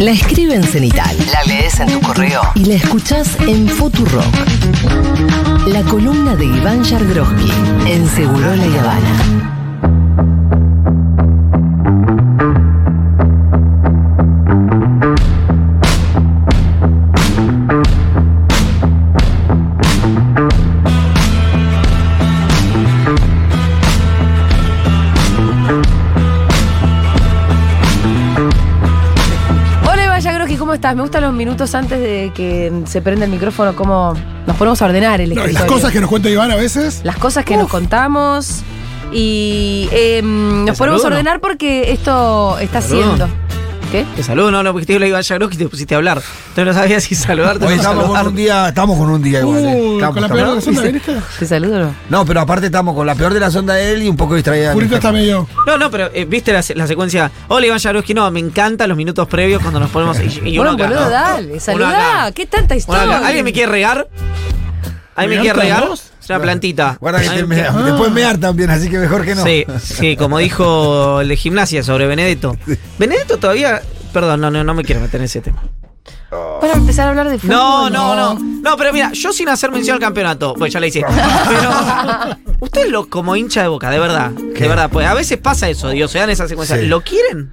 La escribe en cenital. La lees en tu correo. Y la escuchás en Futurock. La columna de Iván Yargroski en Seguro La Habana. Me gustan los minutos antes de que se prenda el micrófono, cómo nos ponemos a ordenar el No, y las cosas que nos cuenta Iván a veces. Las cosas que nos contamos. Y eh, nos ¿Te ponemos a ordenar porque esto está haciendo. ¿Qué? Te saludo, no, no, porque te digo la Iván Yagroski y te pusiste a hablar. Entonces no sabía si saludarte o no estamos con un día, estamos con un día igual. eh. Uh, Estamos- con la peor de las ondas, ¿viniste? ¿Te saludo o no? No, pero aparte estamos con la peor de la sonda de él y un poco distraída. Purito está medio. No, no, pero eh, viste la, la secuencia. Hola Iván Yagroski, no, me encantan los minutos previos cuando nos ponemos. Y, y uno bueno, acá, boludo, ¿no? dale, saludá. ¿Qué tanta historia? ¿Alguien me quiere regar? ¿Alguien me quiere ¿Regarte regar? vos? Es una plantita. Guarda que te ¿Alguien mea. me- Después mear también, así que mejor que no. Sí, sí, como dijo el de gimnasia sobre Benedetto. Benedetto todavía. Perdón, no, no, no me quiero meter en ese tema. Para empezar a hablar de fútbol. No, no, no. No, pero mira, yo sin hacer mención al campeonato, pues ya le hice. Pero usted lo como hincha de boca, de verdad. De verdad, pues a veces pasa eso, Dios, se dan esas secuencias. Sí. ¿Lo quieren?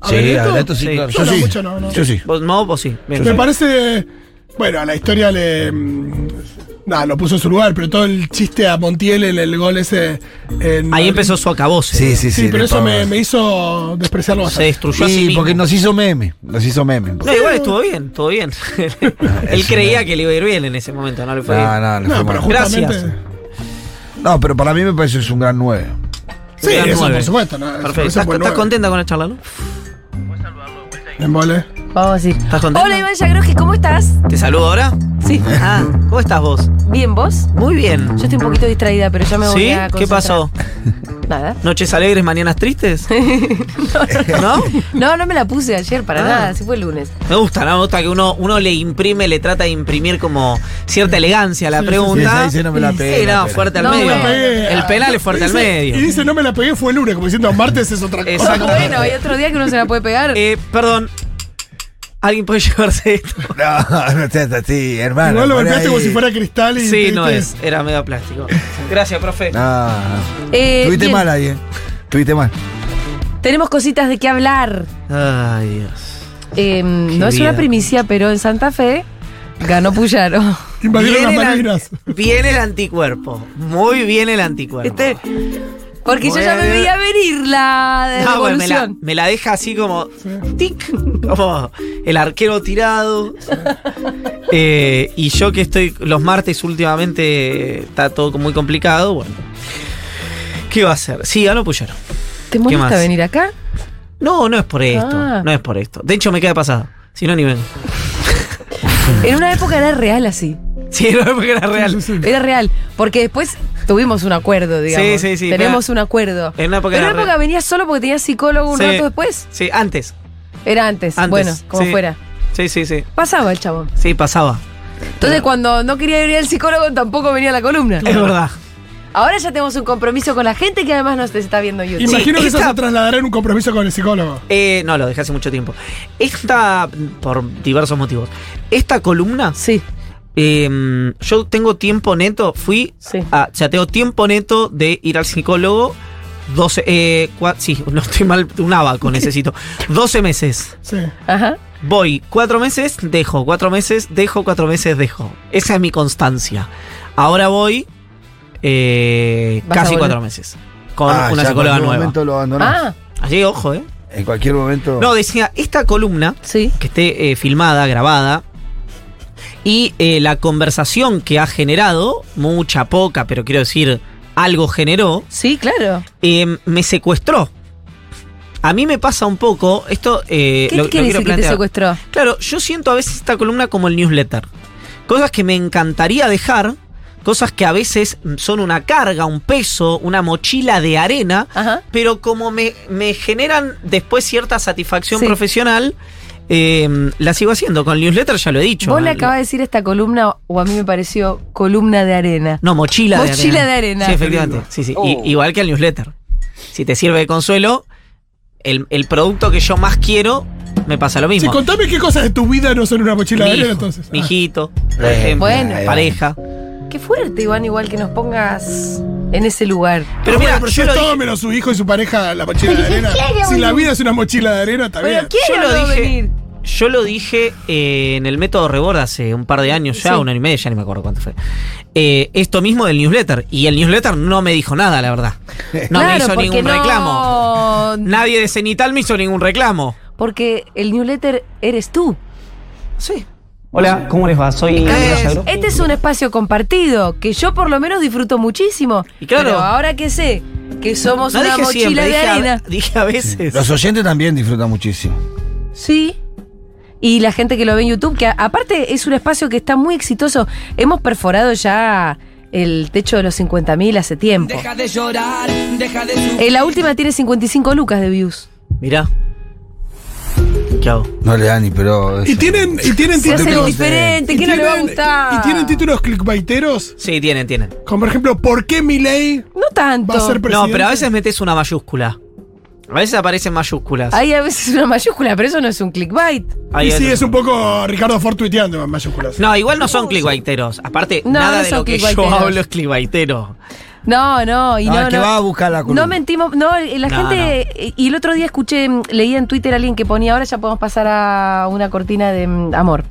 ¿A Sí, Benedetto? Benedetto sí, Sí. claro. Yo Yo no, sí. mucho no, no. Yo sí. ¿Vos no? ¿Vos sí? Bien. Me parece. Bueno, a la historia le. Nada, lo puso en su lugar, pero todo el chiste a Montiel en el gol ese. en Ahí Madrid. empezó su acabose. Sí, sí, sí. Sí, pero le eso me, me hizo despreciarlo Se bastante. destruyó a sí Sí, mismo. porque nos hizo meme. Nos hizo meme. No, igual estuvo bien, estuvo bien. Él creía no. que le iba a ir bien en ese momento, no le fue bien. No, no, No, fue pero. Gracias. No, pero para mí me parece que es un gran 9. Sí, Gran eso nueve. por supuesto. ¿no? Perfecto. eso ¿Estás, contenta con la charla, no? En vole. Vamos a decir. ¿Estás contenta? Hola Iván Yagroski, ¿cómo estás? ¿Te saludo ahora? Sí. Ah, ¿cómo estás vos? Bien, ¿vos? Muy bien. Yo estoy un poquito distraída, pero ya me voy ¿Sí? a ¿Qué concentrar. pasó? Nada. ¿Noches alegres, mañanas tristes? ¿No? No, no me la puse ayer para Ah. nada, así fue el lunes. Me gusta, ¿no? Me gusta que uno, uno le imprime, le trata de imprimir como cierta elegancia a la Sí, sí, pregunta. sí, dice, no me la pegué, Sí, no, fuerte al No, medio. El penal es fuerte al Dice- medio. Y dice, no me la pegué, fue el lunes, como diciendo, martes es otra cosa. Exacto. Bueno, hay otro día que uno se la puede pegar. Eh, perdón. ¿Alguien puede llevarse esto? No, no seas así, hermano. Igual lo golpeaste como si fuera cristal y. Sí, no es. Era medio plástico. Gracias, profe. No, no. Eh, Tuviste bien, mal ahí, ¿eh? Tuviste mal. Tenemos cositas de qué hablar. Ay, Dios. Eh, no es vida. una primicia, pero en Santa Fe ganó Puyaro. Invadieron las Malvinas. viene el anticuerpo. Muy bien el anticuerpo. Este, porque yo ya me veía venir la No, bueno, me, la, revolución. me la deja así como tic, como el arquero tirado. Eh, y yo que estoy los martes últimamente está todo muy complicado, bueno. ¿Qué va a hacer? Sí, ganó Puyaro. ¿Te molesta venir acá? No, no es por esto, Ah. no es por esto. De hecho me queda pasado. Si no ni vengo. En una época era real así. Sí, no es porque era real. Era real. Porque después tuvimos un acuerdo, digamos. Sí, sí, sí, Tenemos un acuerdo. En una época Pero en era una época real. venías solo porque tenías psicólogo un Sí. rato después. Sí, antes. Era antes. Antes, bueno, como sí. fuera. Sí, sí, sí. Pasaba el chabón. Sí, pasaba. Entonces, cuando no quería venir el psicólogo, tampoco venía la columna. Es verdad. Ahora ya tenemos un compromiso con la gente que además nos está viendo en YouTube. Imagino que eso se trasladará en un compromiso con el psicólogo. Eh, no, lo dejé hace mucho tiempo. Esta, por diversos motivos. Esta columna Sí, Eh, yo tengo tiempo neto, fui, Sí. a- o sea, tengo tiempo neto de ir al psicólogo. 12, eh, cua- sí, no estoy mal, un abaco necesito. 12 meses. Sí. ajá. Voy cuatro meses, dejo, cuatro meses, dejo, cuatro meses, dejo. Esa es mi constancia. Ahora voy eh, casi cuatro meses. Con Ah, una ya en psicóloga cualquier nueva. momento lo. Ah, Así, ojo, ¿eh? En cualquier momento. No, decía, esta columna sí. que esté eh, filmada, grabada. Y eh, la conversación que ha generado, mucha, poca, pero quiero decir, algo generó, Sí, claro. eh, me secuestró. A mí me pasa un poco, esto eh, ¿Qué lo, lo quiere quiero decir que te secuestró? Claro, yo siento a veces esta columna como el newsletter. Cosas que me encantaría dejar, cosas que a veces son una carga, un peso, una mochila de arena, Ajá. pero como me, me generan después cierta satisfacción Sí. profesional, eh, la sigo haciendo. Con el newsletter ya lo he dicho. Vos le acabas de decir esta columna, o a mí me pareció columna de arena. No, mochila, de Mochila arena. de arena. Sí, efectivamente. Sí, sí. Oh. igual que el newsletter. Si te sirve de consuelo, el, el producto que yo más quiero Me pasa lo Sí, mismo. contame qué cosas de tu vida no son una mochila mi de arena hijo, entonces. mi Ah. hijito, por ejemplo, bueno. pareja. Qué fuerte, Iván, igual que nos pongas en ese lugar. Pero mira, bueno, yo es lo todo dije- menos su hijo y su pareja la mochila de arena. Si la vida es una mochila de arena, está Pero bien. ¿quién Yo lo dije- venir? Yo lo dije eh, en el método Rebord hace un par de años ya, Sí. un año y medio, ya ni me acuerdo cuánto fue. Eh, esto mismo del newsletter. Y el newsletter no me dijo nada, la verdad. No me hizo ningún no- reclamo. Nadie de Cenital me hizo ningún reclamo. Porque el newsletter eres tú. Sí. Hola, ¿cómo les va? Soy este es un espacio compartido que yo por lo menos disfruto muchísimo. Y claro. Pero ahora que sé que somos No una dije mochila siempre, de dije arena. a, dije a veces. Los oyentes también disfrutan muchísimo. Sí. Y la gente que lo ve en YouTube, que a- aparte es un espacio que está muy exitoso. Hemos perforado ya el techo de los 50.000 hace tiempo. Eh, la última tiene 55 lucas de views. Mirá. ¿Qué hago? No le dan ni pero. Y tienen, y tienen Se hace títulos. diferente, y ¿qué no le va a tienen- gustar? Y tienen títulos clickbaiteros. Sí, tienen, tienen. Como por ejemplo, ¿por qué Milei No tanto. va a ser presidente? No, pero a veces metes una mayúscula. A veces aparecen mayúsculas. Hay a veces una mayúscula, pero eso no es un clickbait. Y sí, es un poco Ricardo Ford tuiteando en mayúsculas. No, igual no son clickbaiteros. Aparte, No, nada no de son lo que yo clickbaiteros. hablo es clickbaitero. No, no, y Ah, no, que no. va a buscar la columna. No mentimos, no, la No, gente. Y el otro día escuché, mm, leí en Twitter a alguien que ponía, ahora ya podemos pasar a una cortina de mm, amor.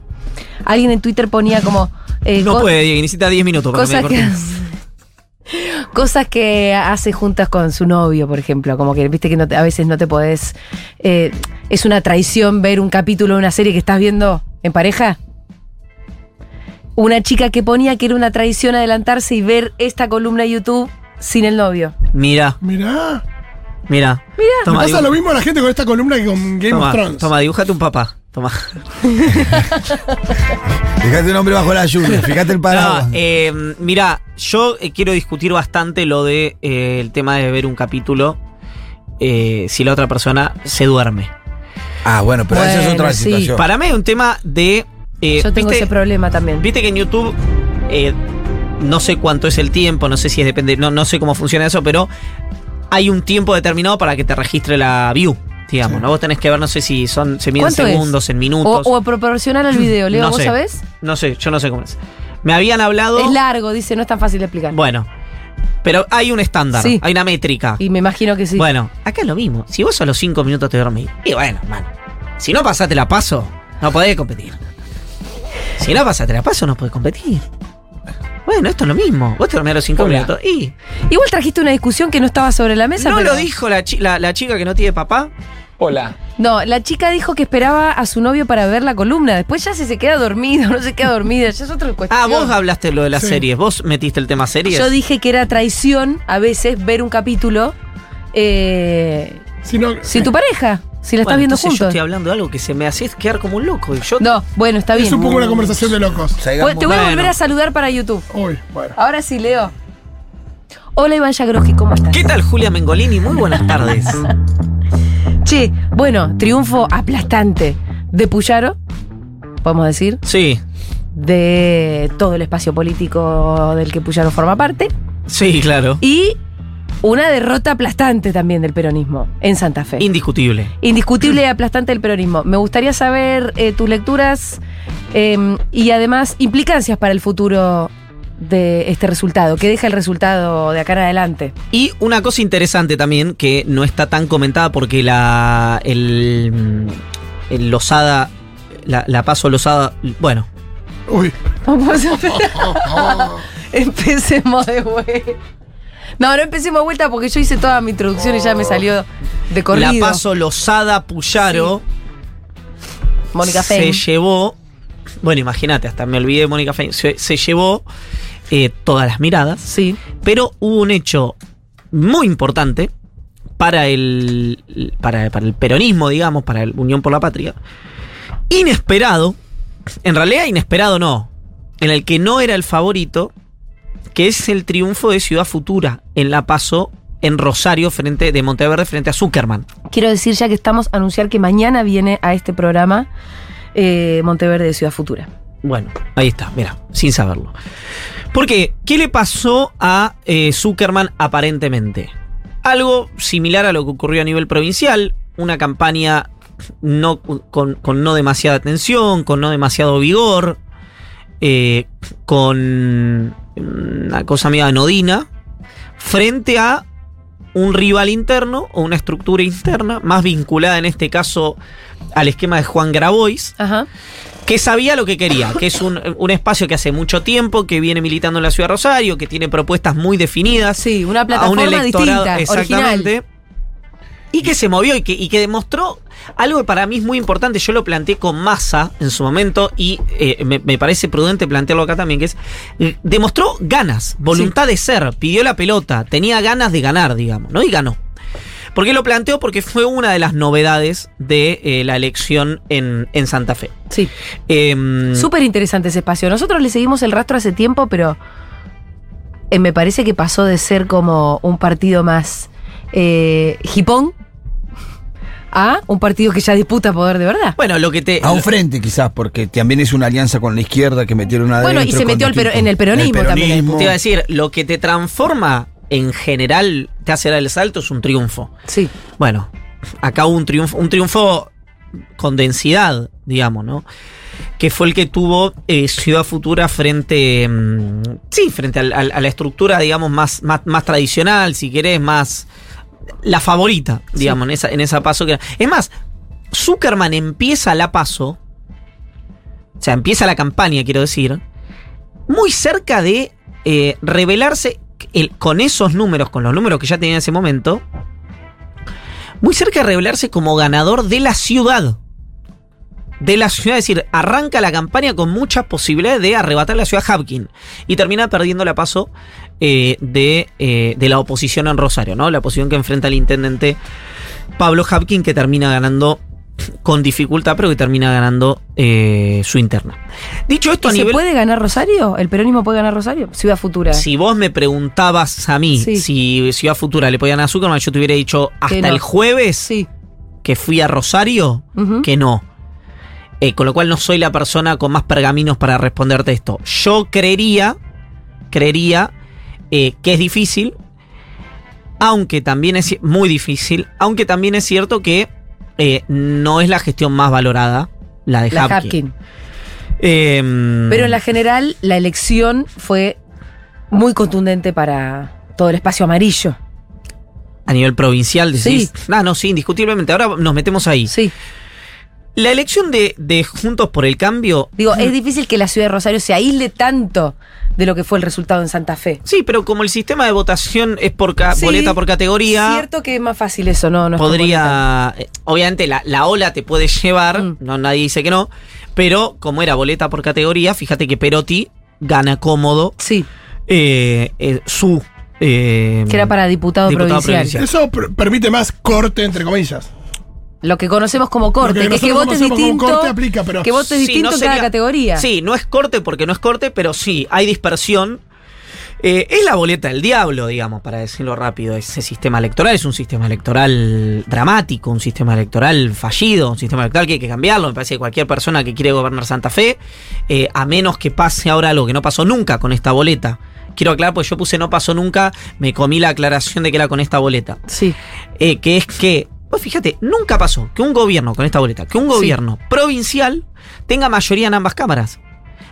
Alguien en Twitter ponía como. eh, No puede, Diego, necesita 10 minutos para Cosas que, cosas que hace juntas con su novio, por ejemplo. Como que viste que no te- a veces no te podés. eh, es una traición ver un capítulo de una serie que estás viendo en pareja. Una chica que ponía que era una traición adelantarse y ver esta columna de YouTube sin el novio. Mira, Mirá. mira. Mirá. Toma, Me pasa lo mismo a la gente con esta columna que con Game toma, of Thrones. toma, dibújate un papá. Toma. Fíjate un hombre bajo la lluvia, fíjate el paraguas. No, eh, mira, yo eh, quiero discutir bastante lo de eh, el tema de ver un capítulo eh, si la otra persona se duerme. ah, bueno, pero esa es Bueno, otra sí. situación. Para mí es un tema de. Eh, Yo tengo ¿viste, ese problema también. viste que en YouTube eh, no sé cuánto es el tiempo, no sé si es depende, no, no sé cómo funciona eso, pero hay un tiempo determinado para que te registre la view. Digamos, ¿no? Vos tenés que ver, no sé si son, se miden segundos, en O, minutos. o proporcional al video, Leo, No ¿vos sé. sabés? No sé, yo no sé cómo es. Me habían hablado. Es largo, dice, no es tan fácil de explicar. Bueno, pero hay un estándar, Sí. hay una métrica. Y me imagino que sí. Bueno, acá es lo mismo. Si vos a los 5 minutos te dormís, y bueno, man. Si no pasaste la paso, no podés competir. Si no pasaste la paso, no podés competir. Bueno, esto es lo mismo. Vos te dormís a los 5 Hola. minutos. Y Igual trajiste una discusión que no estaba sobre la mesa. no pero- lo dijo la, chi- la, la chica que no tiene papá. Hola. No, la chica dijo que esperaba a su novio para ver la columna. Después ya si se queda dormido, no se queda dormida, ya es otra cuestión. Ah, vos hablaste lo de las Sí. series. Vos metiste el tema series. Yo dije que era traición a veces ver un capítulo eh, Si no, sin tu pareja, si la estás Bueno, viendo entonces Yo juntos. estoy hablando de algo que se me hace quedar como un loco. y Yo No, bueno, está bien. es un poco una conversación de locos. Bueno, Te voy a volver a saludar para YouTube. Uy, bueno. Ahora sí, Leo. Hola Iván Yagroski, ¿cómo estás? ¿Qué tal, Julia Mengolini? Muy buenas tardes. Che, bueno, triunfo aplastante de Puyaro, podemos decir, Sí, de todo el espacio político del que Puyaro forma parte, sí, claro. y una derrota aplastante también del peronismo en Santa Fe. Indiscutible. Indiscutible y aplastante del peronismo. Me gustaría saber eh, tus lecturas eh, y además implicancias para el futuro de este resultado, que deja el resultado de acá en adelante. Y una cosa interesante también, que no está tan comentada porque la. El. El Losada. La, la paso Losada. Bueno, Uy. Vamos a Empecemos de vuelta. No, no empecemos de vuelta porque yo hice toda mi introducción y ya me salió de corrido. la paso Losada Puyaro Mónica se Fein. llevó. Bueno, imagínate, hasta me olvidé de Mónica Fein. Se, se llevó eh, todas las miradas. Sí. Pero hubo un hecho muy importante para el, para, para el peronismo, digamos, para el Unión por la Patria. Inesperado, en realidad inesperado no, en el que no era el favorito, que es el triunfo de Ciudad Futura en La Paso, en Rosario, frente de Monteverde, frente a Zuckerman. Quiero decir ya que estamos a anunciar que mañana viene a este programa eh, Monteverde de Ciudad Futura. Bueno, ahí está, mira, sin saberlo. ¿Por qué? ¿Qué le pasó a eh, Zuckerman aparentemente? Algo similar a lo que ocurrió a nivel provincial, una campaña no, con, con no demasiada tensión, con no demasiado vigor, eh, con una cosa media anodina, frente a un rival interno o una estructura interna, más vinculada en este caso al esquema de Juan Grabois, Ajá. que sabía lo que quería, que es un, un espacio que hace mucho tiempo, que viene militando en la ciudad de Rosario, que tiene propuestas muy definidas. Sí, una a un plataforma electorado, distinta, exactamente. original. Y que se movió y que, y que demostró algo que para mí es muy importante. Yo lo planteé con masa en su momento y eh, me, me parece prudente plantearlo acá también, que es, eh, demostró ganas, voluntad de ser, pidió la pelota, tenía ganas de ganar, digamos, ¿no? Y ganó. ¿Por qué lo planteo? Porque fue una de las novedades de eh, la elección en, en Santa Fe. Sí. Em, Súper interesante ese espacio. Nosotros le seguimos el rastro hace tiempo, pero eh, me parece que pasó de ser como un partido más eh, hipón a un partido que ya disputa poder de verdad. bueno, lo que te... A un frente quizás, porque también es una alianza con la izquierda que metieron adentro. Bueno, y se metió el pero- en el peronismo también. Te iba a decir, lo que te transforma en general, te hace dar el salto, es un triunfo. Sí. Bueno, acá hubo un triunfo, un triunfo con densidad, digamos, ¿no? Que fue el que tuvo eh, Ciudad Futura frente. mm, sí, frente a la estructura, digamos, más, más, más tradicional, si querés, más. La favorita, digamos, en, esa, en esa paso que. Es más, Zuckerman empieza la paso. O sea, empieza la campaña, quiero decir. Muy cerca de eh, revelarse el- con esos números, con los números que ya tenía en ese momento muy cerca de revelarse como ganador de la ciudad. De la ciudad, es decir, arranca la campaña con muchas posibilidades de arrebatar la ciudad Hapkin y termina perdiendo la paso eh, de, eh, de la oposición en Rosario, ¿no? La oposición que enfrenta al intendente Pablo Hapkin, que termina ganando con dificultad, pero que termina ganando eh, su interna. Dicho esto, ¿Y a se nivel. puede ganar Rosario? ¿El peronismo puede ganar Rosario? Ciudad Futura. Si vos me preguntabas a mí Sí. si Ciudad Futura le podía ganar a Zuckerman, yo te hubiera dicho hasta no. el jueves Sí. que fui a Rosario que no. Eh, con lo cual no soy la persona con más pergaminos para responderte esto. Yo creería, creería eh, que es difícil, aunque también es muy difícil, aunque también es cierto que eh, no es la gestión más valorada, la de La Hapkin. Hapkin. Em, Pero en la general, la elección fue muy contundente para todo el espacio amarillo. a nivel provincial decís. Sí. Ah, no, sí, indiscutiblemente. Ahora nos metemos ahí. Sí. La elección de, de Juntos por el Cambio. Digo, es difícil que la ciudad de Rosario se aísle tanto de lo que fue el resultado en Santa Fe. Sí, pero como el sistema de votación es por ca- Sí, boleta por categoría. Cierto que es más fácil eso, no, no es podría. eh, Obviamente la, la ola te puede llevar, Mm. no nadie dice que no, pero como era boleta por categoría, fíjate que Perotti gana cómodo Sí, eh, eh, su. eh, que era para diputado, Diputado provincial. provincial. Eso per- permite más corte, entre comillas. Lo que conocemos como corte, Lo que que, es que votes distinto. corte aplica, pero- que votes Sí, distinto no en cada categoría. Sí, no es corte porque no es corte, pero sí, hay dispersión. Eh, es la boleta del diablo, digamos, para decirlo rápido. Ese sistema electoral es un sistema electoral dramático, un sistema electoral fallido, un sistema electoral que hay que cambiarlo. Me parece que cualquier persona que quiere gobernar Santa Fe, eh, a menos que pase ahora algo que no pasó nunca con esta boleta. Quiero aclarar, porque yo puse no pasó nunca, me comí la aclaración de que era con esta boleta. Sí. Eh, que es que, pues fíjate, nunca pasó que un gobierno, con esta boleta, que un Sí. gobierno provincial tenga mayoría en ambas cámaras.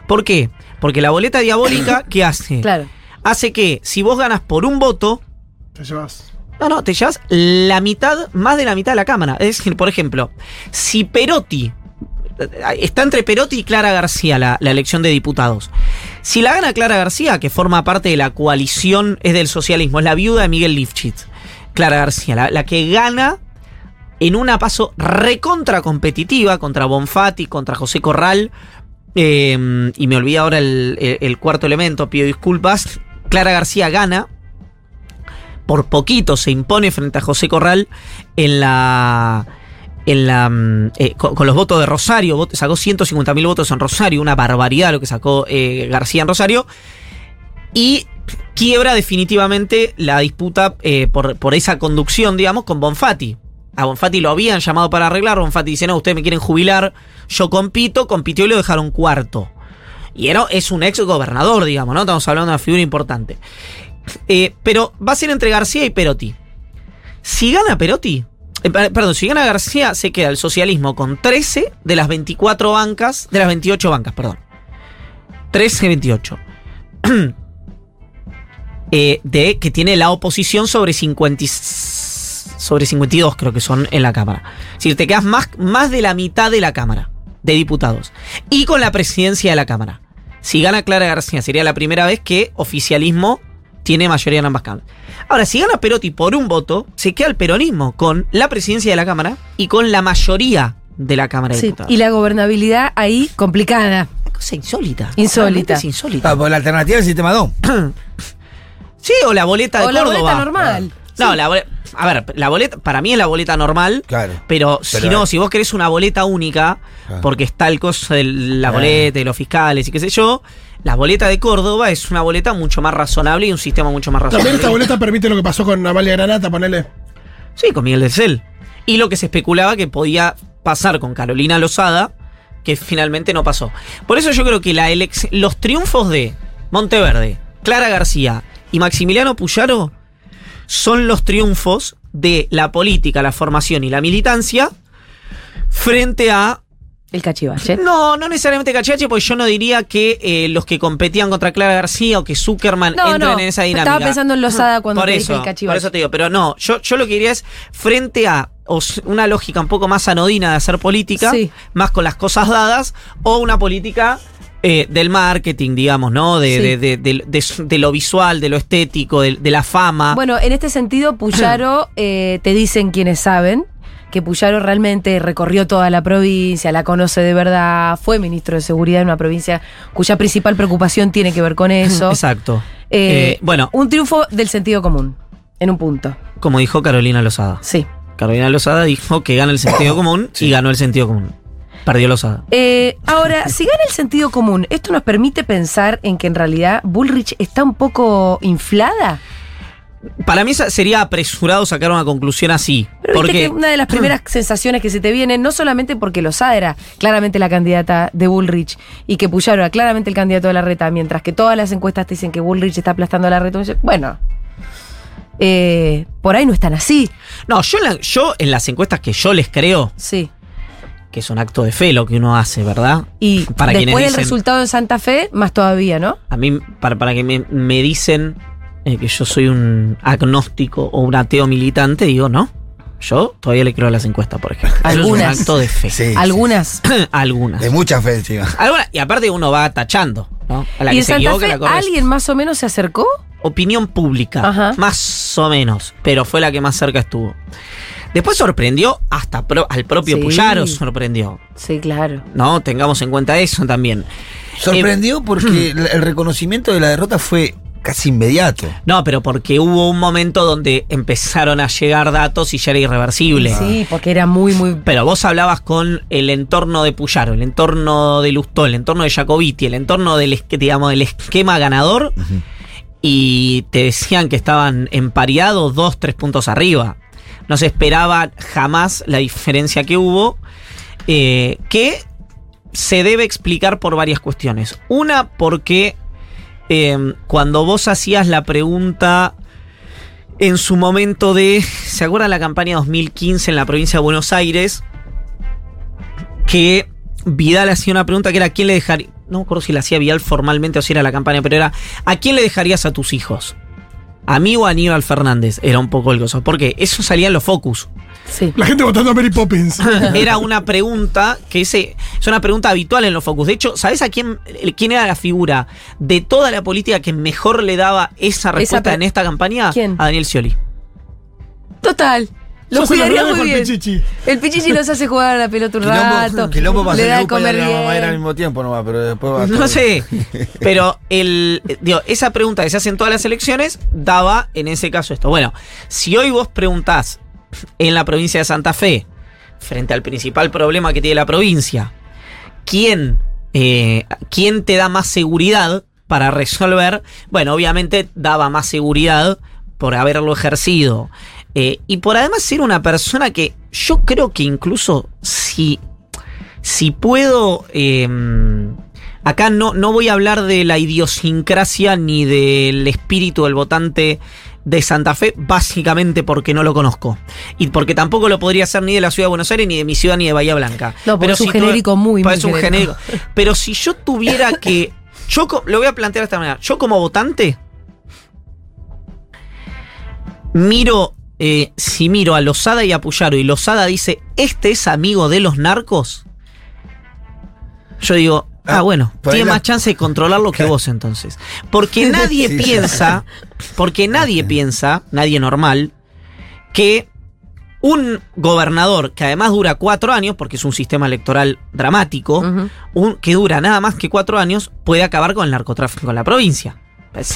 ¿Por qué? Porque la boleta diabólica, ¿qué hace? Claro. Hace que si vos ganas por un voto, Te llevas. no, no, te llevas la mitad, más de la mitad de la cámara. Es decir, por ejemplo, si Perotti, está entre Perotti y Clara García la, la elección de diputados. Si la gana Clara García, que forma parte de la coalición, es del socialismo, es la viuda de Miguel Lifchitz. Clara García, la, la que gana en una paso recontra competitiva contra Bonfatti, contra José Corral. eh, y me olvidé ahora el, cuarto elemento, pido disculpas. Clara García gana. Por poquito se impone frente a José Corral en la. En la mm, eh, con, los votos de Rosario. sacó 150.000 votos en Rosario. Una barbaridad lo que sacó eh, García en Rosario. Y quiebra definitivamente la disputa eh, por, por esa conducción, digamos, con Bonfatti. A Bonfatti lo habían llamado para arreglar. Bonfatti dice: No, ustedes me quieren jubilar. Yo compito. Compitió y lo dejaron cuarto. Y era, es un ex gobernador, digamos, ¿no? Estamos hablando de una figura importante. Eh, pero va a ser entre García y Perotti. Si gana Perotti, eh, per- perdón, si gana García, se queda el socialismo con 13 de las 24 bancas, de las 28 bancas, perdón. 13, 28. Eh, de que tiene la oposición sobre 50 y- sobre 52 creo que son en la Cámara. Es decir, te quedas más, más de la mitad de la Cámara de diputados. Y con la presidencia de la Cámara. Si gana Clara García, sería la primera vez que oficialismo tiene mayoría en ambas cámaras. Ahora, si gana Perotti por un voto, se queda el peronismo con la presidencia de la Cámara y con la mayoría de la Cámara de Diputados. y la gobernabilidad ahí complicada. Una cosa insólita. Insólita. Es insólita. Ah, por la alternativa del sistema DOM. Sí, o la boleta de O la Córdoba. boleta normal. No, la boleta. A ver, la boleta, para mí es la boleta normal. Claro. Pero, si Pero no, hay- si vos querés una boleta única, Claro. porque está el coso de la Claro. boleta y los fiscales y qué sé yo, la boleta de Córdoba es una boleta mucho más razonable y un sistema mucho más razonable. También esta boleta permite lo que pasó con Amalia Granata, ponele. Sí, con Miguel del Cel. Y lo que se especulaba que podía pasar con Carolina Lozada, que finalmente no pasó. Por eso yo creo que la los triunfos de Monteverde, Clara García y Maximiliano Puyaro son los triunfos de la política, la formación y la militancia frente a El cachivache. no, no necesariamente Cachiache, porque yo no diría que eh, los que competían contra Clara García o que Zuckerman No, entren no. en esa dinámica. Estaba pensando en Lozada cuando por te eso, dije el cachivache. Por eso te digo, pero no, yo, yo lo que diría es frente a una lógica un poco más anodina de hacer política, Sí. más con las cosas dadas, o una política eh, del marketing, digamos, ¿no? De, Sí. de, de- de- lo visual, de lo estético, de, de la fama. Bueno, en este sentido, Puyaro, eh, te dicen quienes saben, que Puyaro realmente recorrió toda la provincia, la conoce de verdad, fue ministro de Seguridad en una provincia cuya principal preocupación tiene que ver con eso. Exacto. Eh, Eh, bueno, Un triunfo del sentido común, en un punto. como dijo Carolina Lozada. Sí. Carolina Lozada dijo que gana el sentido común y ganó el sentido común. Perdió Lozada. Eh, ahora, si gana el sentido común, ¿esto nos permite pensar en que en realidad Bullrich está un poco inflada? Para mí sería apresurado sacar una conclusión así. Pero viste porque que una de las primeras sensaciones que se te vienen, no solamente porque Lozada era claramente la candidata de Bullrich y que Puyaro era claramente el candidato de la reta, mientras que todas las encuestas te dicen que Bullrich está aplastando a la reta, bueno, eh, por ahí no están así. No, yo en, la- yo en las encuestas que yo les creo, Sí. Que es un acto de fe lo que uno hace, ¿verdad? Y Para después del dicen- resultado en Santa Fe, más todavía, ¿no? A mí, para, para que me, me dicen eh, que yo soy un agnóstico o un ateo militante, digo, no. Yo todavía le creo a las encuestas, por ejemplo. Algunas. es un acto de fe. Sí, Algunas. Algunas. De mucha fe encima. Algunas. Y aparte uno va tachando, ¿no? A la ¿Y que en se Santa equivoca Fe la corre. alguien más o menos se acercó? opinión pública, Ajá. más o menos, pero fue la que más cerca estuvo. Después sorprendió hasta pro- al propio Sí. Puyaro, sorprendió. Sí, claro. No, tengamos en cuenta eso también. Sorprendió porque el el reconocimiento de la derrota fue casi inmediato. No, pero porque hubo un momento donde empezaron a llegar datos y ya era irreversible. Sí, porque era muy, muy... Pero vos hablabas con el entorno de Puyaro, el entorno de Lustó, el entorno de Jacobiti, el entorno del, digamos, del esquema ganador y te decían que estaban empareados dos, tres puntos arriba. No se esperaba jamás la diferencia que hubo, eh, que se debe explicar por varias cuestiones. Una, porque eh, cuando vos hacías la pregunta en su momento de, ¿se acuerdan la campaña 2015 en la provincia de Buenos Aires? Que Vidal hacía una pregunta que era, ¿a quién le dejaría? No me acuerdo si la hacía Vidal formalmente o si era la campaña, pero era, ¿a quién le dejarías a tus hijos? ¿A mí o a Aníbal Fernández? Era un poco el gozo. Porque eso salía en los focus. Sí. La gente votando a Mary Poppins. Era una pregunta que ese, es una pregunta habitual en los focus. De hecho, ¿sabes a quién, quién era la figura de toda la política que mejor le daba esa respuesta en esta campaña? ¿Quién? A Daniel Scioli. Total. Lo Yo se lo cuidaría muy bien. Pichichi. El Pichichi nos hace jugar a la pelota un rato. Quilombo para le da de la al mismo tiempo nomás, pero después va No sé. Pero el, digo, esa pregunta que se hace en todas las elecciones daba en ese caso esto. Bueno, si hoy vos preguntás en la provincia de Santa Fe, frente al principal problema que tiene la provincia, ¿quién, eh, ¿quién te da más seguridad para resolver? Bueno, obviamente daba más seguridad por haberlo ejercido. Eh, y por además ser una persona que yo creo que incluso si si puedo. eh, acá no, no voy a hablar de la idiosincrasia ni del espíritu del votante de Santa Fe, básicamente porque no lo conozco. Y porque tampoco lo podría hacer ni de la ciudad de Buenos Aires, ni de mi ciudad, ni de Bahía Blanca. No, porque es un si genérico muy, muy Es un genérico. Pero si yo tuviera que. Yo lo voy a plantear de esta manera. Yo como votante. Miro. Eh, si miro a Lozada y a Puyaro y Lozada dice, este es amigo de los narcos. Yo digo, ah, Ah, bueno, tiene la- más chance de controlarlo que vos entonces. Porque nadie Sí. piensa, porque nadie piensa, nadie normal, que un gobernador que además dura cuatro años, porque es un sistema electoral dramático, un, que dura nada más que cuatro años, puede acabar con el narcotráfico en la provincia.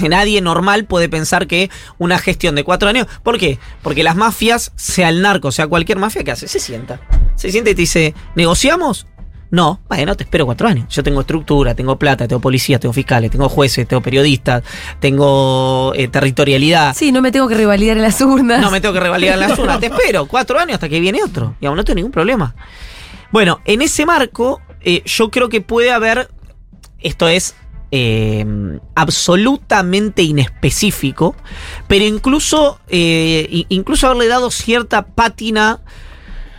Nadie normal puede pensar que una gestión de cuatro años. ¿Por qué? Porque las mafias, sea el narco, sea cualquier mafia, ¿qué hace? Se sienta. Se sienta y te dice, ¿negociamos? No, bueno, te espero cuatro años. Yo tengo estructura, tengo plata, tengo policías, tengo fiscales, tengo jueces, tengo periodistas, tengo eh, territorialidad. Sí, no me tengo que revalidar en las urnas. No me tengo que revalidar en la zona. Te espero cuatro años hasta que viene otro. Y aún no tengo ningún problema. Bueno, en ese marco, eh, yo creo que puede haber. Esto es eh, absolutamente inespecífico. Pero incluso. eh, incluso haberle dado cierta pátina.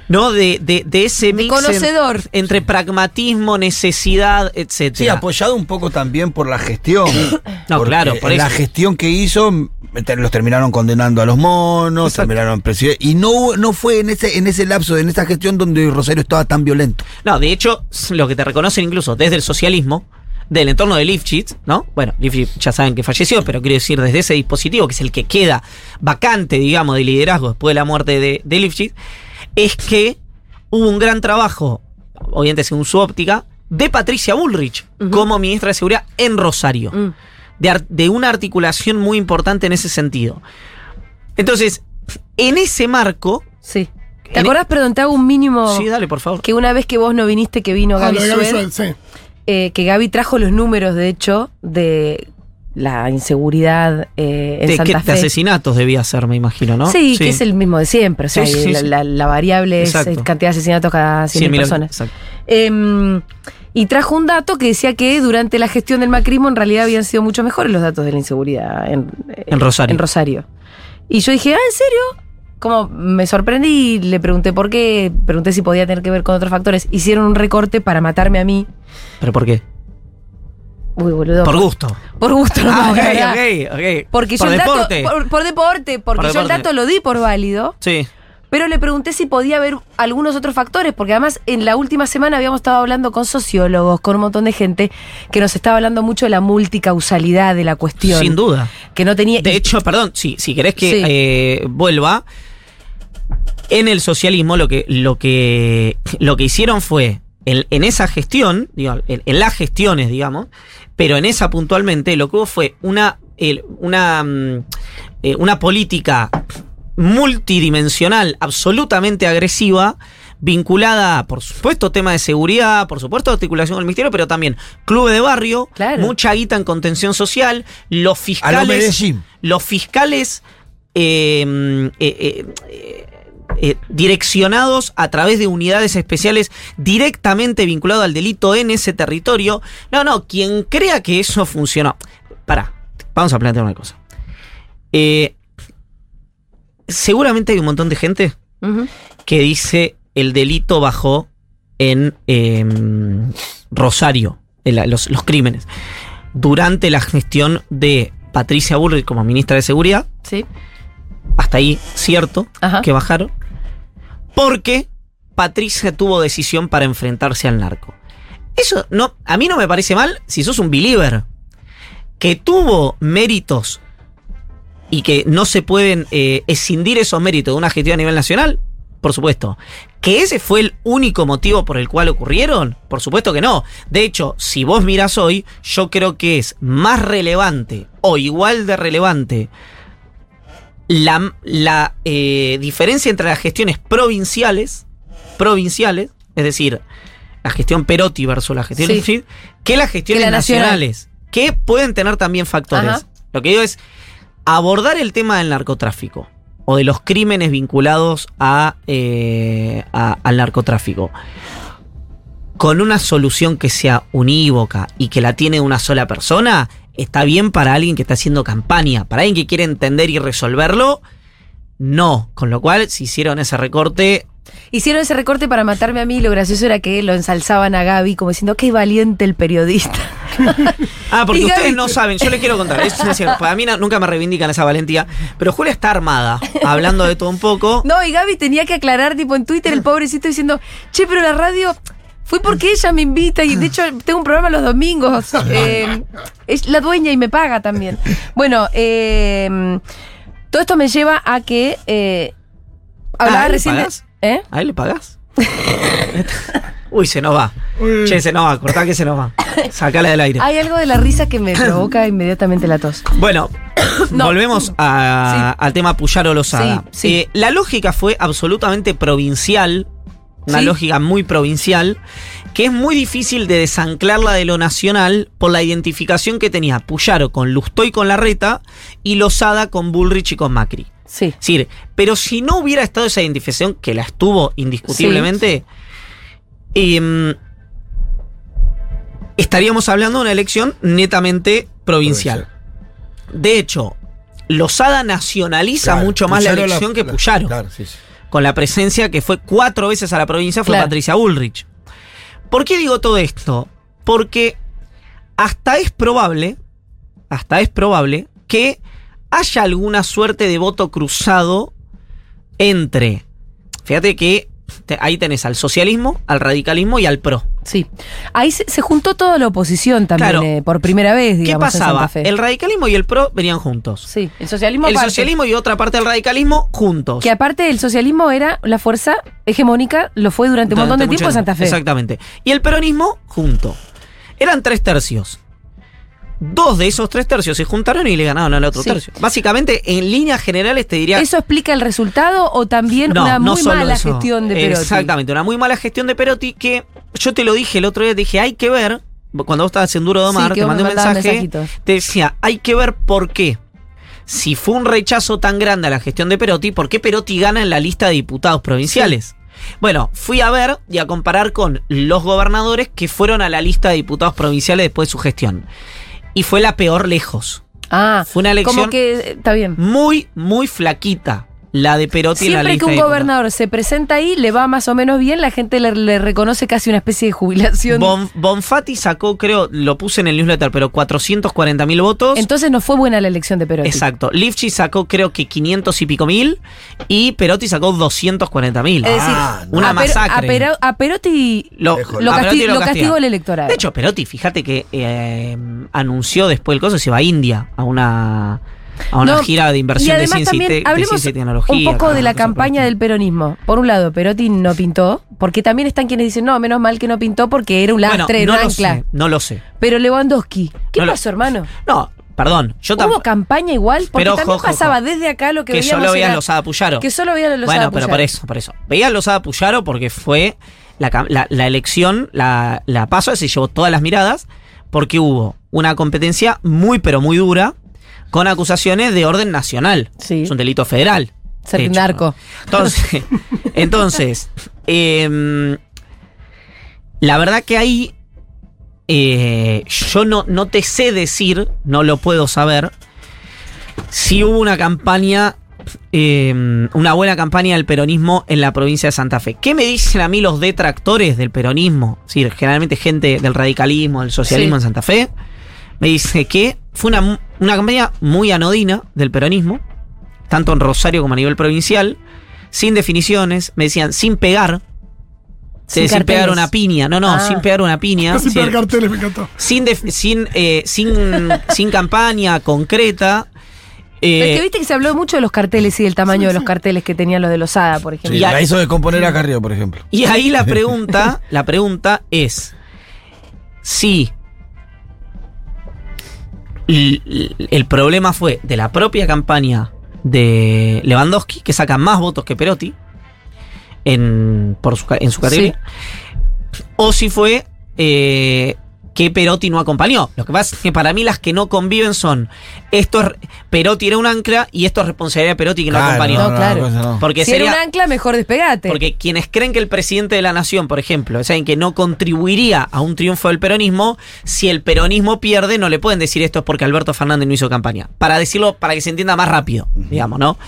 ¿No? De, de, de ese De mix. en- conocedor. entre pragmatismo, necesidad, etc. Sí, apoyado un poco también por la gestión. No, claro, por La gestión que hizo, los terminaron condenando a los monos, Exacto. terminaron presidente. Y no, hubo- no fue en ese, en ese lapso, en esa gestión donde Rosario estaba tan violento. No, de hecho, lo que te reconocen incluso desde el socialismo, del entorno de Lifshitz, ¿no? Bueno, Lifshitz ya saben que falleció, pero quiero decir, desde ese dispositivo, que es el que queda vacante, digamos, de liderazgo después de la muerte de, de Lifshitz, es que hubo un gran trabajo, obviamente según su óptica, de Patricia Bullrich como ministra de Seguridad en Rosario. Mm. De, una articulación muy importante en ese sentido. Entonces, en ese marco. Sí. ¿Te En- acordás, perdón, te hago un mínimo? Sí, dale, por favor. Que una vez que vos no viniste, que vino Ah, Gaby Sued, sí. Eh, que Gaby trajo los números, de hecho, de la inseguridad eh, en de, Santa que- de asesinatos debía ser, me imagino, ¿no? Sí, que es el mismo de siempre. O sea, Sí, sí, la, sí. la- la variable es Exacto. eh, cantidad de asesinatos cada 100.000 100.000 personas. Em, y trajo un dato que decía que durante la gestión del macrismo en realidad habían sido mucho mejores los datos de la inseguridad en, eh, En Rosario. en Rosario. Y yo dije, ah, ¿en serio? Como me sorprendí y le pregunté por qué, pregunté si podía tener que ver con otros factores. Hicieron un recorte para matarme a mí. ¿Pero por qué? Uy, boludo. Por gusto. Por gusto, Ah, nomás, ok, la verdad. ok, ok. Porque por yo el deporte. dato. Por, por deporte, porque Por yo el deporte. dato lo di por válido. Sí. Pero le pregunté si podía haber algunos otros factores, porque además en la última semana habíamos estado hablando con sociólogos, con un montón de gente que nos estaba hablando mucho de la multicausalidad de la cuestión. Sin duda. Que no tenía. De hecho, perdón, si, si querés que Sí. eh, vuelva, en el socialismo lo que, lo que, lo que hicieron fue, en, en esa gestión, digo, en, en las gestiones, digamos, pero en esa puntualmente, lo que hubo fue una, el- una, mm, eh, una política multidimensional, absolutamente agresiva, vinculada, por supuesto, tema de seguridad, por supuesto, articulación con el ministerio, pero también clubes de barrio, Claro. mucha guita en contención social, los A fiscales lo Medellín. los fiscales eh, eh, eh, eh, direccionados a través de unidades especiales directamente vinculados al delito en ese territorio. No, no, quien crea que eso funcionó. Pará, vamos a plantear una cosa. Eh, seguramente hay un montón de gente Ujú. que dice el delito bajó en em, Rosario, en la- los, los crímenes, durante la gestión de Patricia Bullrich como ministra de Seguridad. Sí. Hasta ahí cierto Ajá. que bajaron. Porque Patricia tuvo decisión para enfrentarse al narco. Eso no, a mí no me parece mal si sos un believer. Que tuvo méritos y que no se pueden eh, escindir esos méritos de una gestión a nivel nacional, por supuesto. ¿Que ese fue el único motivo por el cual ocurrieron? Por supuesto que no. De hecho, si vos mirás hoy, yo creo que es más relevante o igual de relevante la, la, eh, diferencia entre las gestiones provinciales, provinciales, es decir, la gestión Perotti versus la gestión Sí. Que las gestiones Que la nacional. nacionales, que pueden tener también factores. Ajá. Lo que digo es abordar el tema del narcotráfico o de los crímenes vinculados a, eh, a- al narcotráfico con una solución que sea unívoca y que la tiene una sola persona está bien para alguien que está haciendo campaña. Para alguien que quiere entender y resolverlo, no. Con lo cual, si hicieron ese recorte, Hicieron ese recorte para matarme a mí. Lo gracioso era que lo ensalzaban a Gaby como diciendo, qué valiente el periodista. Ah, porque Y ustedes Gaby- no saben, yo les quiero contar, eso es cierto, para mí nunca me reivindican esa valentía, pero Julia está armada, hablando de todo un poco. No, y Gaby tenía que aclarar, tipo, en Twitter, el pobrecito diciendo, che, pero la radio fue porque ella me invita y de hecho tengo un programa los domingos. Eh, es la dueña y me paga también. Bueno, eh, todo esto me lleva a que eh, hablaba ¿le recién de- pagás? ¿Eh? ¿A él le pagas? Uy, se nos va. Uy. Che, se nos va, cortá que se nos va. Sacala del aire. Hay algo de la risa que me provoca inmediatamente la tos. Bueno, No. volvemos a- al tema Puyaro Lozada. Sí, sí. Eh, la lógica fue absolutamente provincial, una Sí. lógica muy provincial, que es muy difícil de desanclarla de lo nacional por la identificación que tenía Puyaro con Lustoy con Larreta y Lozada con Bullrich y con Macri. Sí. Es decir, pero si no hubiera estado esa identificación, que la estuvo indiscutiblemente, em, estaríamos hablando de una elección netamente provincial. De hecho, Lozada nacionaliza Claro, mucho más la elección que la- Puyaro, Claro, sí, sí. Con la presencia que fue cuatro veces a la provincia, fue Claro. Patricia Bullrich. ¿Por qué digo todo esto? Porque hasta es probable, hasta es probable que haya alguna suerte de voto cruzado entre, fíjate que te- ahí tenés al socialismo, al radicalismo y al PRO. Sí. Ahí se, se juntó toda la oposición también Claro. eh, por primera vez, ¿Qué digamos, en pasaba? Santa Fe. El radicalismo y el PRO venían juntos. Sí, el socialismo El socialismo y otra parte del radicalismo juntos. Que aparte el socialismo era la fuerza hegemónica, lo fue durante un montón de Durante tiempo en Santa Fe. Exactamente. Y el peronismo junto. Eran tres tercios. Dos de esos tres tercios se juntaron y le ganaron al otro Sí. tercio. Básicamente, en líneas generales te diría... ¿Eso explica el resultado o también No, una muy mala eso. gestión de Perotti? Exactamente, una muy mala gestión de Perotti que yo te lo dije el otro día, te dije, hay que ver, cuando vos estabas en Duro de Omar, Sí, te mandé me un mensaje, mensajitos. te decía, hay que ver por qué. Si fue un rechazo tan grande a la gestión de Perotti, ¿por qué Perotti gana en la lista de diputados provinciales? Bueno, fui a ver y a comparar con los gobernadores que fueron a la lista de diputados provinciales después de su gestión. Y fue la peor lejos. Ah, Fue una elección como que eh, está bien. muy, muy flaquita la de Perotti en la Siempre lista que un gobernador se presenta ahí, le va más o menos bien, la gente le, le reconoce casi una especie de jubilación. Bon- Bonfatti sacó, creo, lo puse en el newsletter, pero 440 mil votos. Entonces no fue buena la elección de Perotti. Exacto. Lifchi sacó, creo que 500 y pico mil. Y Perotti sacó 240 mil. Es decir, Ah, no. una a, masacre. a Pero- a Perotti Lo, lo, a casti- Perotti lo castigó el electorado. De hecho, Perotti, fíjate que eh, anunció después del coso, se va a India a una, a una No, gira de y inversión de ciencia, y, también de hablemos ciencia y tecnología. un poco de la campaña del peronismo. Por un lado, Perotti no pintó, porque también están quienes dicen, no, menos mal que no pintó porque era un Bueno, lastre, no un lo ancla. sé, no lo sé. Pero Lewandowski, ¿qué No lo- pasó, hermano? No, perdón, yo ¿Hubo campaña igual? Porque Pero, también pasaba desde acá lo que, Que veíamos solo veían los Puyaro. Que solo veían los Bueno, pero por eso, por eso. Veía a Lozada Puyaro porque fue la- la elección, la, la paso, se llevó todas las miradas, porque hubo una competencia muy, pero muy dura, con acusaciones de orden nacional. Sí. Es un delito federal. Ser de narco. Entonces, entonces em, la verdad que ahí eh, yo no, no te sé decir, no lo puedo saber, si hubo una campaña, em, una buena campaña del peronismo en la provincia de Santa Fe. ¿Qué me dicen a mí los detractores del peronismo? Es decir, generalmente gente del radicalismo, del socialismo Sí. en Santa Fe. Me dice que fue una, una campaña muy anodina del peronismo, tanto en Rosario como a nivel provincial, sin definiciones, me decían sin pegar, Sin sin, pegar una piña, no, no, Ah. sin pegar una piña, Casi sin, pegar carteles, me encantó. sin, sin, eh, sin, sin campaña concreta. eh, Pero es que viste que se habló mucho de los carteles y del tamaño de los carteles que tenían los de Lozada, por ejemplo. Sí, Y a- la hizo descomponer a Carrió, por ejemplo. Y ahí la pregunta, la pregunta es si el problema fue de la propia campaña de Lewandowski, que saca más votos que Perotti en, por su, en su categoría, o si fue eh, que Perotti no acompañó. Lo que pasa es que para mí las que no conviven son esto es Perotti era un ancla y esto es responsabilidad de Perotti que no acompañó. No, claro. no. Porque si sería era un ancla, mejor despegate. porque quienes creen que el presidente de la nación, por ejemplo, es alguien que no contribuiría a un triunfo del peronismo, si el peronismo pierde, no le pueden decir esto es porque Alberto Fernández no hizo campaña. Para decirlo, para que se entienda más rápido, digamos, ¿no?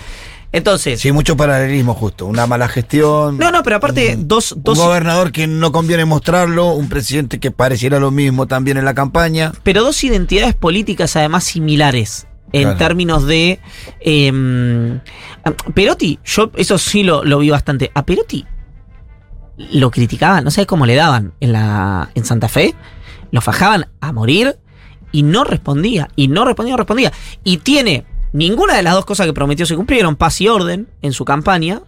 Entonces, Sí, mucho paralelismo justo. Una mala gestión. no, no, pero aparte, dos, Un dos, gobernador que no conviene mostrarlo, un presidente que pareciera lo mismo también en la campaña. pero dos identidades políticas además similares. En Claro. términos de. eh, Perotti, yo eso sí lo, lo vi bastante. A Perotti lo criticaban, no sé cómo le daban en, la, en Santa Fe. Lo fajaban a morir y no respondía. Y no respondía, no respondía. Y tiene ninguna de las dos cosas que prometió se cumplieron: paz y orden en su campaña.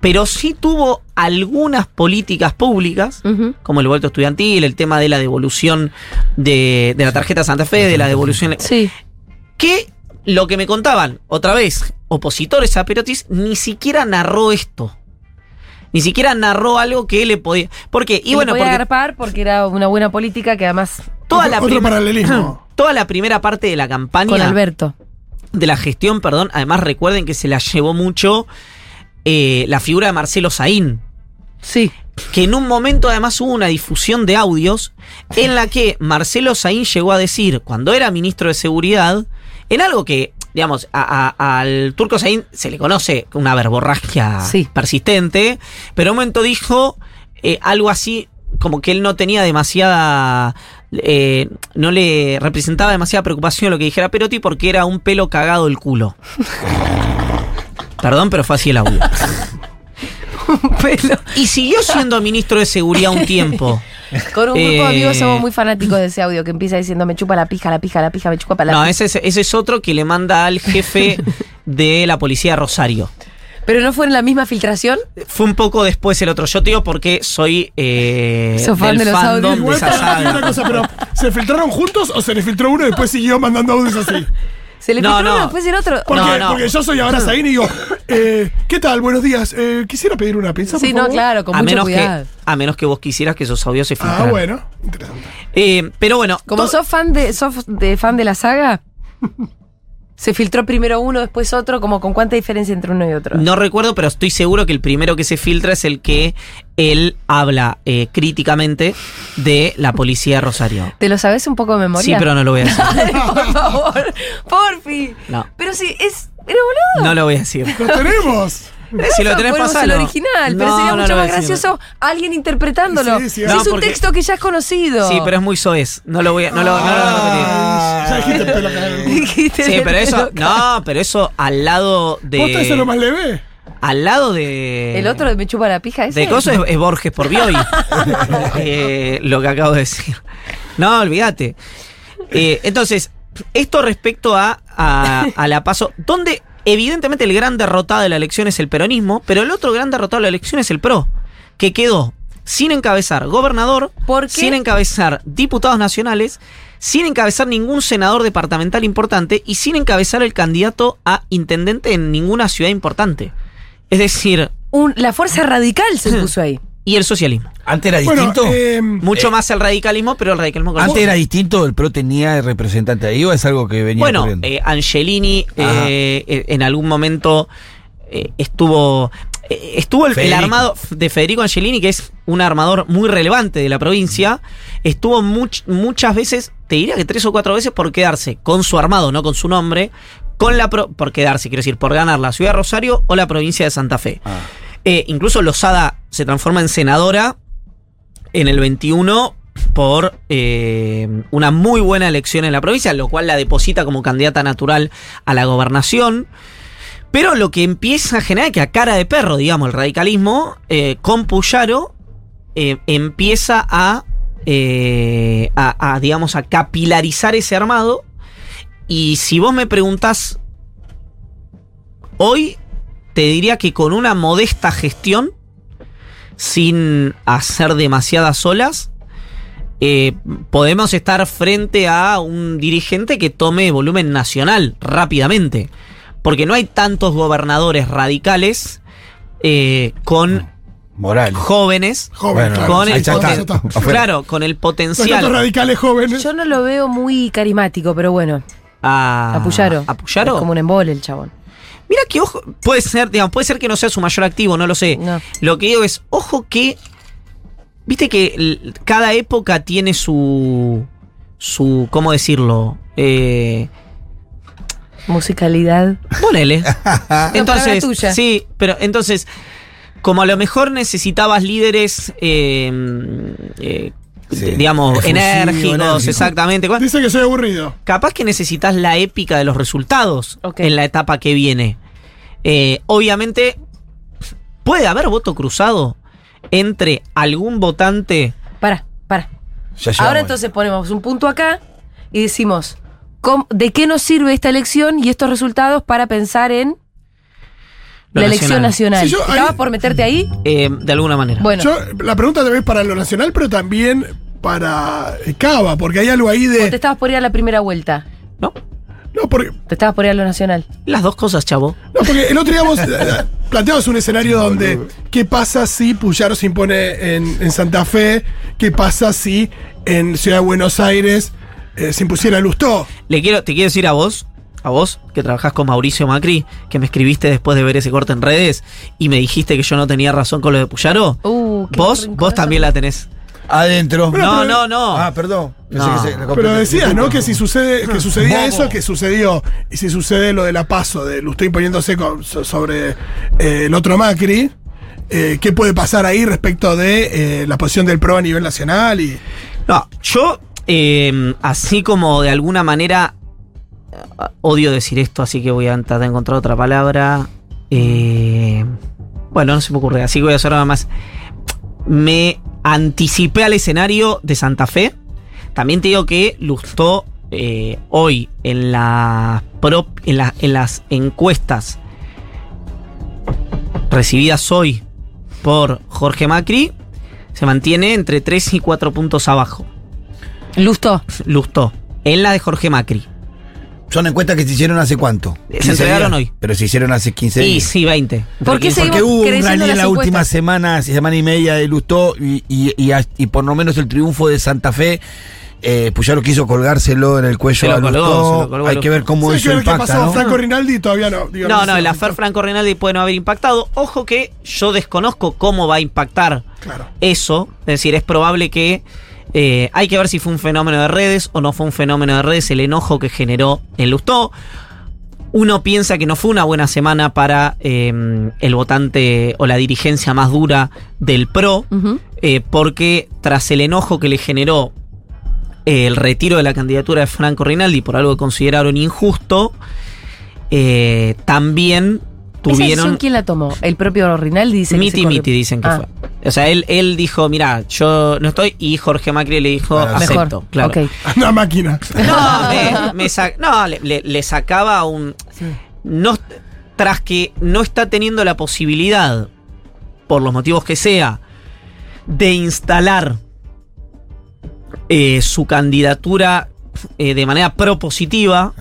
Pero sí tuvo algunas políticas públicas como el vuelto estudiantil, el tema de la devolución de, de la tarjeta Santa Fe, de la devolución. Sí. Que lo que me contaban, otra vez, opositores a Perotis, ni siquiera narró esto. Ni siquiera narró algo que le podía. Porque, y Y bueno, podía porque agarpar porque era una buena política que además toda Otro- la, otro paralelismo. toda la primera parte de la campaña, con Alberto. De la gestión, perdón, además recuerden que se la llevó mucho eh, la figura de Marcelo Saín. Sí. que en un momento además hubo una difusión de audios en la que Marcelo Saín llegó a decir, cuando era ministro de Seguridad, en algo que, digamos, a- a- al turco Saín se le conoce una verborragia Sí. persistente, pero en un momento dijo eh, algo así como que él no tenía demasiada... eh, no le representaba demasiada preocupación lo que dijera Perotti porque era un pelo cagado el culo. Perdón, pero fue así el audio. Pelo. Y siguió siendo ministro de Seguridad un tiempo. Con un grupo de Eh, amigos somos muy fanáticos de ese audio que empieza diciendo me chupa la pija, la pija, la pija, me chupa la No, pija. ese es, ese es otro que le manda al jefe de la policía Rosario. Pero no fue en la misma filtración. Fue un poco después el otro. Yo te digo porque soy eh, Sos fan de los audios. de Igual esa para saga. una cosa, pero ¿se filtraron juntos o se le filtró uno y después siguió mandando audios así? Se le No, filtró no. uno, después el otro. Porque, No, no. porque yo soy ahora Zayn y digo, eh, ¿qué tal? Buenos días. Eh, quisiera pedir una pizza, por Sí, no, favor? claro, con A mucho menos, que, a menos que vos quisieras que esos audios se Ah, filtraran. bueno. Interesante. Eh, pero bueno. Como sos fan de, sos de fan de la saga, se filtró primero uno, después otro, como con cuánta diferencia entre uno y otro. No recuerdo, pero estoy seguro que el primero que se filtra es el que él habla eh, críticamente de la policía de Rosario. ¿Te lo sabes un poco de memoria? Sí, pero no lo voy a decir. Dale, por favor, porfi. No. Pero sí, es. Pero boludo. No lo voy a decir. ¡Lo tenemos! Si lo tenés, pasalo. el original, pero No, sería no mucho más gracioso alguien interpretándolo. Sí, sí, si no, es un porque- texto que ya es conocido. Sí, pero es muy soez. No lo voy a, no lo, no lo voy a Ay, ya dijiste pelo repetir. Sí, pero eso, no, pero eso al lado ¿Posta eso es lo de. más leve? Al lado de. El otro de me chupa la pija ese. De coso es, es Borges por Bioy. Eh, lo que acabo de decir. No, olvídate. Eh, entonces, esto respecto a, a, a la paso, donde evidentemente el gran derrotado de la elección es el peronismo, pero el otro gran derrotado de la elección es el PRO, que quedó sin encabezar gobernador, sin encabezar diputados nacionales, sin encabezar ningún senador departamental importante y sin encabezar el candidato a intendente en ninguna ciudad importante. Es decir, Un- la fuerza radical se puso ahí. Y el socialismo. Antes era Bueno, distinto. eh, Mucho más el radicalismo, pero el radicalismo con Antes era distinto, el PRO tenía el representante ahí o es algo que venía Bueno, eh, Angelini eh, eh, en algún momento eh, estuvo. eh, Estuvo el, armado de Federico Angelini, que es un armador muy relevante de la provincia. Estuvo much- muchas veces, te diría que tres o cuatro veces, por quedarse con su armado, no con su nombre, con la pro- por quedarse, quiero decir, por ganar la ciudad de Rosario o la provincia de Santa Fe. Ah. Eh, incluso Lozada se transforma en senadora en el 21 por eh, una muy buena elección en la provincia, lo cual la deposita como candidata natural a la gobernación. Pero lo que empieza a generar que a cara de perro, digamos, el radicalismo, eh, con Puyaro, empieza a, a, a, digamos, a capilarizar ese armado. Y si vos me preguntás, hoy te diría que con una modesta gestión, sin hacer demasiadas olas, eh, podemos estar frente a un dirigente que tome volumen nacional rápidamente. Porque no hay tantos gobernadores radicales eh, con Morales. jóvenes Bueno, claro. con el claro, con el Los potencial radicales jóvenes. Yo no lo veo muy carismático, pero bueno. a A Puyaro. a Puyaro. Es como un embole el chabón. Mira que ojo, puede ser, digamos, puede ser que no sea su mayor activo, no lo sé. No. Lo que digo es, ojo que, viste que cada época tiene su, su, ¿cómo decirlo? Eh, Musicalidad. ponele. palabra tuya. sí, pero entonces, como a lo mejor necesitabas líderes, eh, eh, Sí, digamos, efusivo, enérgicos, enérgico. exactamente. Dice que soy aburrido. capaz que necesitas la épica de los resultados en la etapa que viene. Eh, obviamente, puede haber voto cruzado entre algún votante. Para, para. Ya Ahora entonces ponemos un punto acá y decimos, ¿cómo- ¿de qué nos sirve esta elección y estos resultados para pensar en La elección nacional? Sí, yo ahí- ¿Estabas por meterte ahí? eh, de alguna manera. Bueno, Yo, la pregunta también es para lo nacional, pero también para eh, Cava, porque hay algo ahí o te de. estabas por ir a la primera vuelta. ¿No? No, porque, Te estabas por ir a lo nacional. Las dos cosas, chavo. no, porque el otro día vos eh, planteabas un escenario donde. ¿Qué pasa si Puyaro se impone en, en Santa Fe? ¿Qué pasa si en Ciudad de Buenos Aires eh, se impusiera Lustó? Le quiero, te quiero decir a vos, a vos, que trabajás con Mauricio Macri, que me escribiste después de ver ese corte en redes y me dijiste que yo no tenía razón con lo de Puyaro. Uh, vos, vos también la tenés. Adentro. No, no, no. Ah, perdón. Pensé No. que se- Pero decías, ¿no? Que si sucede, que sucedía Bobo. eso, que sucedió, y si sucede lo de la paso, de con- so- sobre eh, el otro Macri, eh, ¿qué puede pasar ahí respecto de eh, la posición del PRO a nivel nacional? y No, yo, eh, así como de alguna manera, eh, odio decir esto, así que voy a tratar de encontrar otra palabra. eh, bueno, no se me ocurre, así que voy a hacer nada más. Me anticipé al escenario de Santa Fe. También te digo que Lustó eh, hoy en, la prop- en, la- en las encuestas recibidas hoy por Jorge Macri se mantiene entre 3 y 4 puntos abajo. Lusto. Lustó. En la de Jorge Macri. Son encuestas que se hicieron hace cuánto. Se 15 entregaron días. hoy. Pero se hicieron hace 15 Y días. sí, 20. ¿Por qué Porque hubo un rally en las la última semana, semana y media de Lustó y, y, y, y por lo menos el triunfo de Santa Fe. Eh, Puyaro quiso colgárselo en el cuello lo a colgó, Lustó. colgó Hay que ver cómo Sí, hay eso que ver qué ha impacta, pasado ¿no? Franco Rinaldi todavía no. No, no, el afer Franco Rinaldi puede no haber impactado. Ojo que yo desconozco cómo va a impactar Claro. eso. Es decir, es probable que. Eh, hay que ver si fue un fenómeno de redes o no fue un fenómeno de redes el enojo que generó en Lustó. Uno piensa que no fue una buena semana para eh, el votante o la dirigencia más dura del PRO. Eh, porque tras el enojo que le generó eh, el retiro de la candidatura de Franco Rinaldi por algo que consideraron injusto, eh, también ¿Esa decisión tuvieron... quién la tomó? El propio Rinaldi dice que Miti se corre- Miti dicen que Ah, fue. O sea, él, él dijo, mira, yo no estoy, y Jorge Macri le dijo, Bueno, acepto. Mejor. Claro. Ok. Una máquina. No, me, me sa- no, le, le- le sacaba un. No, tras que no está teniendo la posibilidad, por los motivos que sea, de instalar eh, su candidatura eh, de manera propositiva,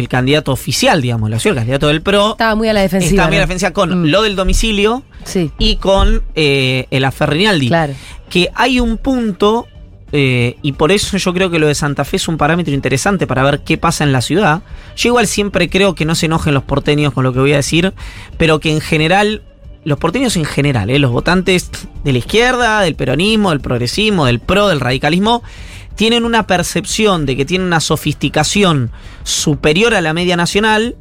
el candidato oficial, digamos, la ciudad, el candidato del PRO, Estaba muy a la defensiva. está muy a la ¿no? defensiva con Mm. lo del domicilio Sí, y con eh, el afer Rinaldi claro. que hay un punto, eh, y por eso yo creo que lo de Santa Fe es un parámetro interesante para ver qué pasa en la ciudad. Yo igual siempre creo que no se enojen los porteños con lo que voy a decir, pero que en general, los porteños en general, eh, los votantes de la izquierda, del peronismo, del progresismo, del pro, del radicalismo, tienen una percepción de que tienen una sofisticación superior a la media nacional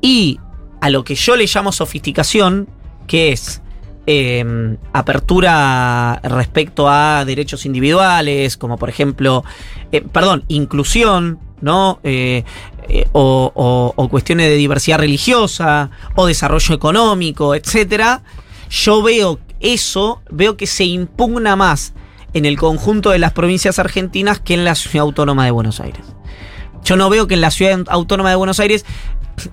y a lo que yo le llamo sofisticación, que es eh, apertura respecto a derechos individuales, como por ejemplo, eh, perdón, inclusión, ¿no? Eh, eh, o, o- o cuestiones de diversidad religiosa, o desarrollo económico, etcétera. Yo veo eso, veo que se impugna más en el conjunto de las provincias argentinas que en la ciudad autónoma de Buenos Aires. Yo no veo que en la ciudad autónoma de Buenos Aires,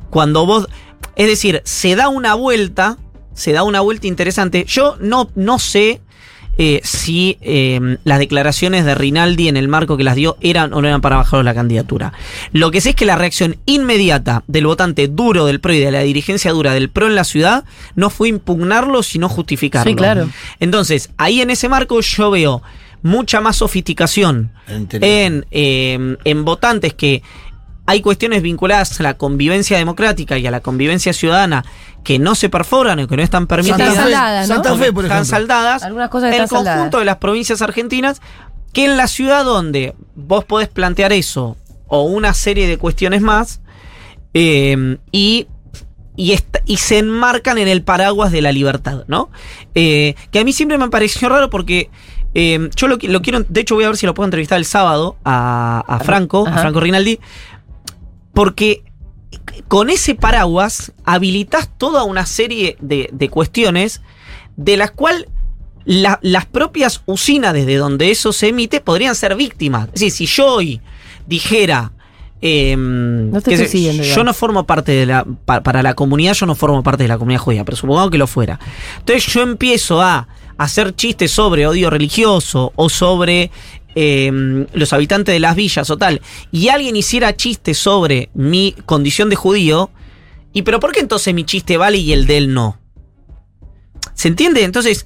cuando vos. Es decir, se da una vuelta. Se da una vuelta interesante. Yo no, no sé eh, si eh, las declaraciones de Rinaldi en el marco que las dio eran o no eran para bajar la candidatura. Lo que sé es que la reacción inmediata del votante duro del PRO y de la dirigencia dura del PRO en la ciudad no fue impugnarlo, sino justificarlo. Sí, claro. Entonces, ahí en ese marco yo veo mucha más sofisticación en, eh, en votantes que hay cuestiones vinculadas a la convivencia democrática y a la convivencia ciudadana que no se perforan o que no están permitidas. Santa Fe, saldadas, ¿no? Santa Fe, por están saldadas. Algunas cosas en el están conjunto saldadas. de las provincias argentinas, que en la ciudad donde vos podés plantear eso o una serie de cuestiones más, eh, y, y, y se enmarcan en el paraguas de la libertad, ¿no? Eh, que a mí siempre me pareció raro porque eh, yo lo, lo quiero, de hecho voy a ver si lo puedo entrevistar el sábado a, a Franco, a. Franco Rinaldi, porque con ese paraguas habilitas toda una serie de, de cuestiones de las cuales la- las propias usinas desde donde eso se emite podrían ser víctimas. Es decir, si yo hoy dijera... em, No te que estoy siguiendo, yo no formo parte de la pa- para la comunidad yo no formo parte de la comunidad judía pero supongamos que lo fuera entonces yo empiezo a hacer chistes sobre odio religioso o sobre em, los habitantes de las villas o tal y alguien hiciera chistes sobre mi condición de judío y pero por qué entonces mi chiste vale y el de él no ¿Se entiende? Entonces,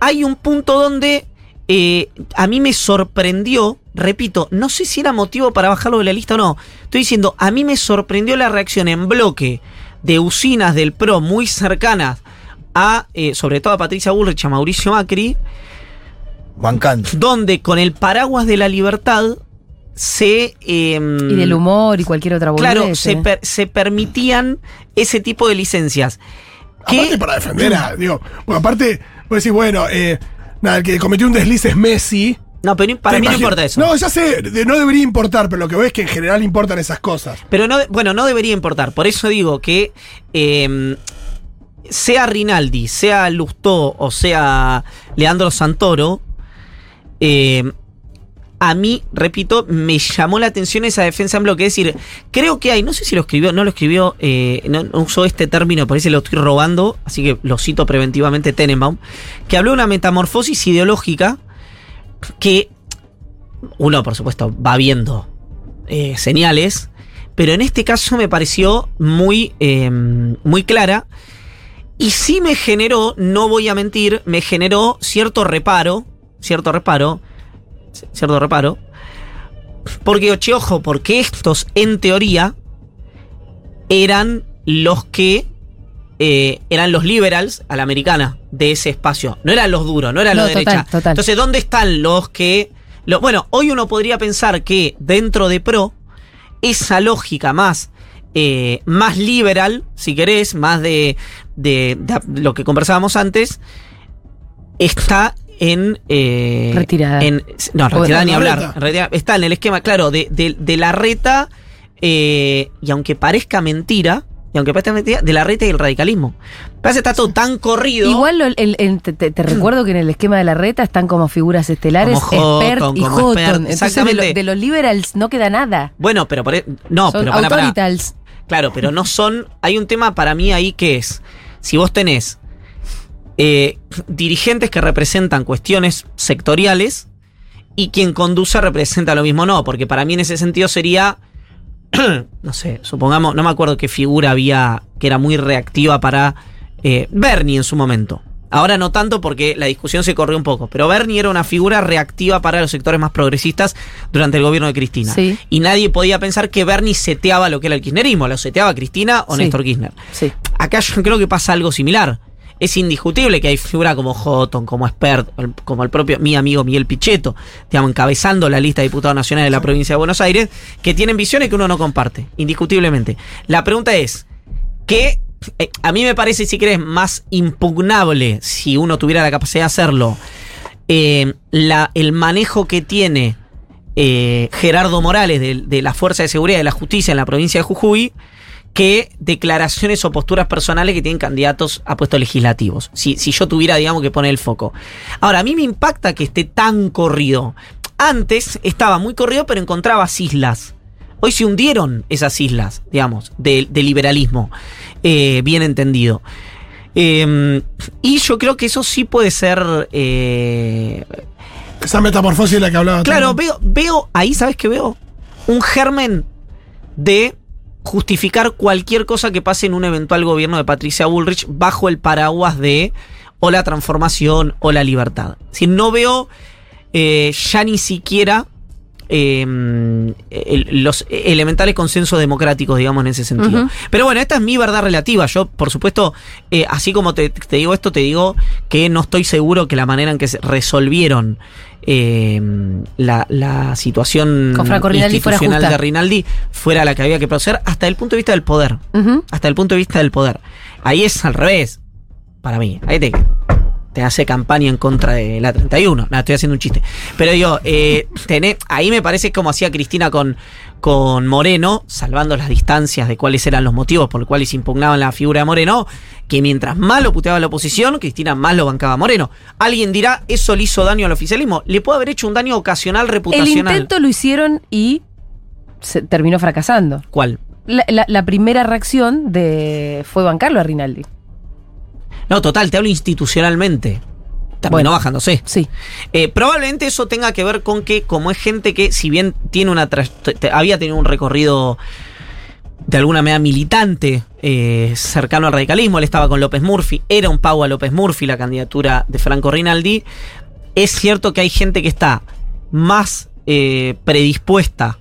hay un punto donde eh, a mí me sorprendió, repito, no sé si era motivo para bajarlo de la lista o no. Estoy diciendo, a mí me sorprendió la reacción en bloque de usinas del PRO muy cercanas a, eh, sobre todo a Patricia Bullrich, a Mauricio Macri, Bancando. donde con el paraguas de la libertad se... em, Y del humor y cualquier otra boludez. Claro, se, ¿eh? per- se permitían ese tipo de licencias. Que- Aparte para defender a, digo, bueno, aparte, vos decís, bueno, eh, nada, el que cometió un desliz es Messi. No, pero para mí no importa eso. No, ya sé, de- no debería importar, pero lo que veo es que en general importan esas cosas. Pero no, bueno, no debería importar. Por eso digo que eh, sea Rinaldi, sea Lustó o sea Leandro Santoro, eh, a mí, repito, me llamó la atención esa defensa en bloque. Es decir, creo que hay, no sé si lo escribió, no lo escribió, eh, no, no usó este término, parece lo estoy robando, así que lo cito preventivamente Tenenbaum, que habló de una metamorfosis ideológica que uno, por supuesto, va viendo eh, señales, pero en este caso me pareció muy, muy clara. Y sí me generó, no voy a mentir, me generó cierto reparo, cierto reparo, cierto reparo, porque, oche, ojo, porque estos, en teoría, eran los que eh, eran los liberals a la americana de ese espacio. No eran los duros, no eran No, los de derecha. total. Entonces, ¿dónde están los que... bueno, hoy uno podría pensar que dentro de PRO, esa lógica más, eh, más liberal, si querés, más de, de- de lo que conversábamos antes, está en... eh, Retirada. en- no, O- retirada ni la hablar. Retirada- está en el esquema, claro, de, de- de la reta, eh, y aunque parezca mentira, y aunque parezca mentira, de la reta y el radicalismo. Parece que está todo tan corrido. Igual lo- el- el- te, te- te recuerdo que en el esquema de la reta están como figuras estelares, Como Expert Houghton, y como Houghton. Expert, Entonces de, lo- exactamente. de los liberals no queda nada. Bueno, pero por e- no, Son pero para, para. Claro, pero no son. Hay un tema para mí ahí que es. Si vos tenés eh, dirigentes que representan cuestiones sectoriales y quien conduce representa lo mismo, no, porque para mí en ese sentido sería. no sé, supongamos, no me acuerdo qué figura había que era muy reactiva para eh, Bernie en su momento. Ahora no tanto porque la discusión se corrió un poco, pero Bernie era una figura reactiva para los sectores más progresistas durante el gobierno de Cristina. Sí. Y nadie podía pensar que Bernie seteaba lo que era el kirchnerismo, lo seteaba Cristina o Sí. Néstor Kirchner. Sí. Acá yo creo que pasa algo similar. Es indiscutible que hay figuras como Houghton, como Expert, como el propio mi amigo Miguel Pichetto, digamos, encabezando la lista de diputados nacionales de la provincia de Buenos Aires, que tienen visiones que uno no comparte, indiscutiblemente. La pregunta es, ¿qué eh, a mí me parece, si querés, más impugnable, si uno tuviera la capacidad de hacerlo, eh, la, el manejo que tiene eh, Gerardo Morales de, de la Fuerza de Seguridad y de la Justicia en la provincia de Jujuy que declaraciones o posturas personales que tienen candidatos a puestos legislativos. Si, si yo tuviera, digamos, que poner el foco. Ahora, a mí me impacta que esté tan corrido. Antes estaba muy corrido, pero encontrabas islas. Hoy se hundieron esas islas, digamos, de, de liberalismo, eh, bien entendido. Eh, y yo creo que eso sí puede ser. eh, Esa metamorfosis de la que hablaba. claro, también. veo, veo, ahí, ¿sabes qué veo? Un germen de justificar cualquier cosa que pase en un eventual gobierno de Patricia Bullrich bajo el paraguas de o la transformación o la libertad. Si no veo eh, ya ni siquiera eh, el- los elementales consensos democráticos, digamos, en ese sentido. Pero bueno, esta es mi verdad relativa. Yo, por supuesto, eh, así como te, te digo esto, te digo que no estoy seguro que la manera en que se resolvieron eh, la, la situación fuera institucional de Rinaldi fuera la que había que proceder hasta el punto de vista del poder. Hasta el punto de vista del poder. Ahí es al revés. Para mí. Ahí te, te hace campaña en contra de la 31. Nada, estoy haciendo un chiste. Pero digo, eh, ahí me parece como hacía Cristina con, con Moreno, salvando las distancias de cuáles eran los motivos por los cuales impugnaban la figura de Moreno, que mientras más lo puteaba la oposición, Cristina más lo bancaba a Moreno. Alguien dirá, eso le hizo daño al oficialismo. Le puede haber hecho un daño ocasional El reputacional. intento lo hicieron y se terminó fracasando. ¿Cuál? La, la- la primera reacción de fue bancarlo a Rinaldi. No, total, te hablo institucionalmente. Terminó Bueno. bajándose. Sí. Eh, probablemente eso tenga que ver con que, como es gente que, si bien tiene una había tenido un recorrido de alguna manera militante eh, cercano al radicalismo, él estaba con López Murphy, era un pago a López Murphy la candidatura de Franco Rinaldi. Es cierto que hay gente que está más eh, predispuesta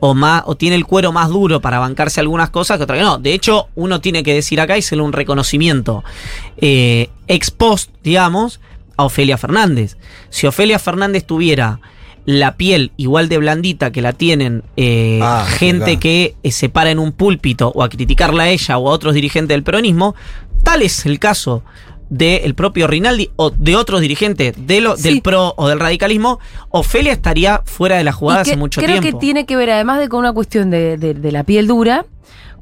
o, más, o tiene el cuero más duro para bancarse algunas cosas que otra que no. De hecho, uno tiene que decir acá y hacerle un reconocimiento eh, ex post, digamos, a Ofelia Fernández. Si Ofelia Fernández tuviera la piel igual de blandita que la tienen eh, Ah, gente claro. que eh, se para en un púlpito o a criticarla a ella o a otros dirigentes del peronismo, tal es el caso del propio Rinaldi o de otros dirigentes de lo, Sí. del PRO o del radicalismo, Ofelia estaría fuera de la jugada que hace mucho creo tiempo. que tiene que ver, además de con una cuestión de, de- de la piel dura,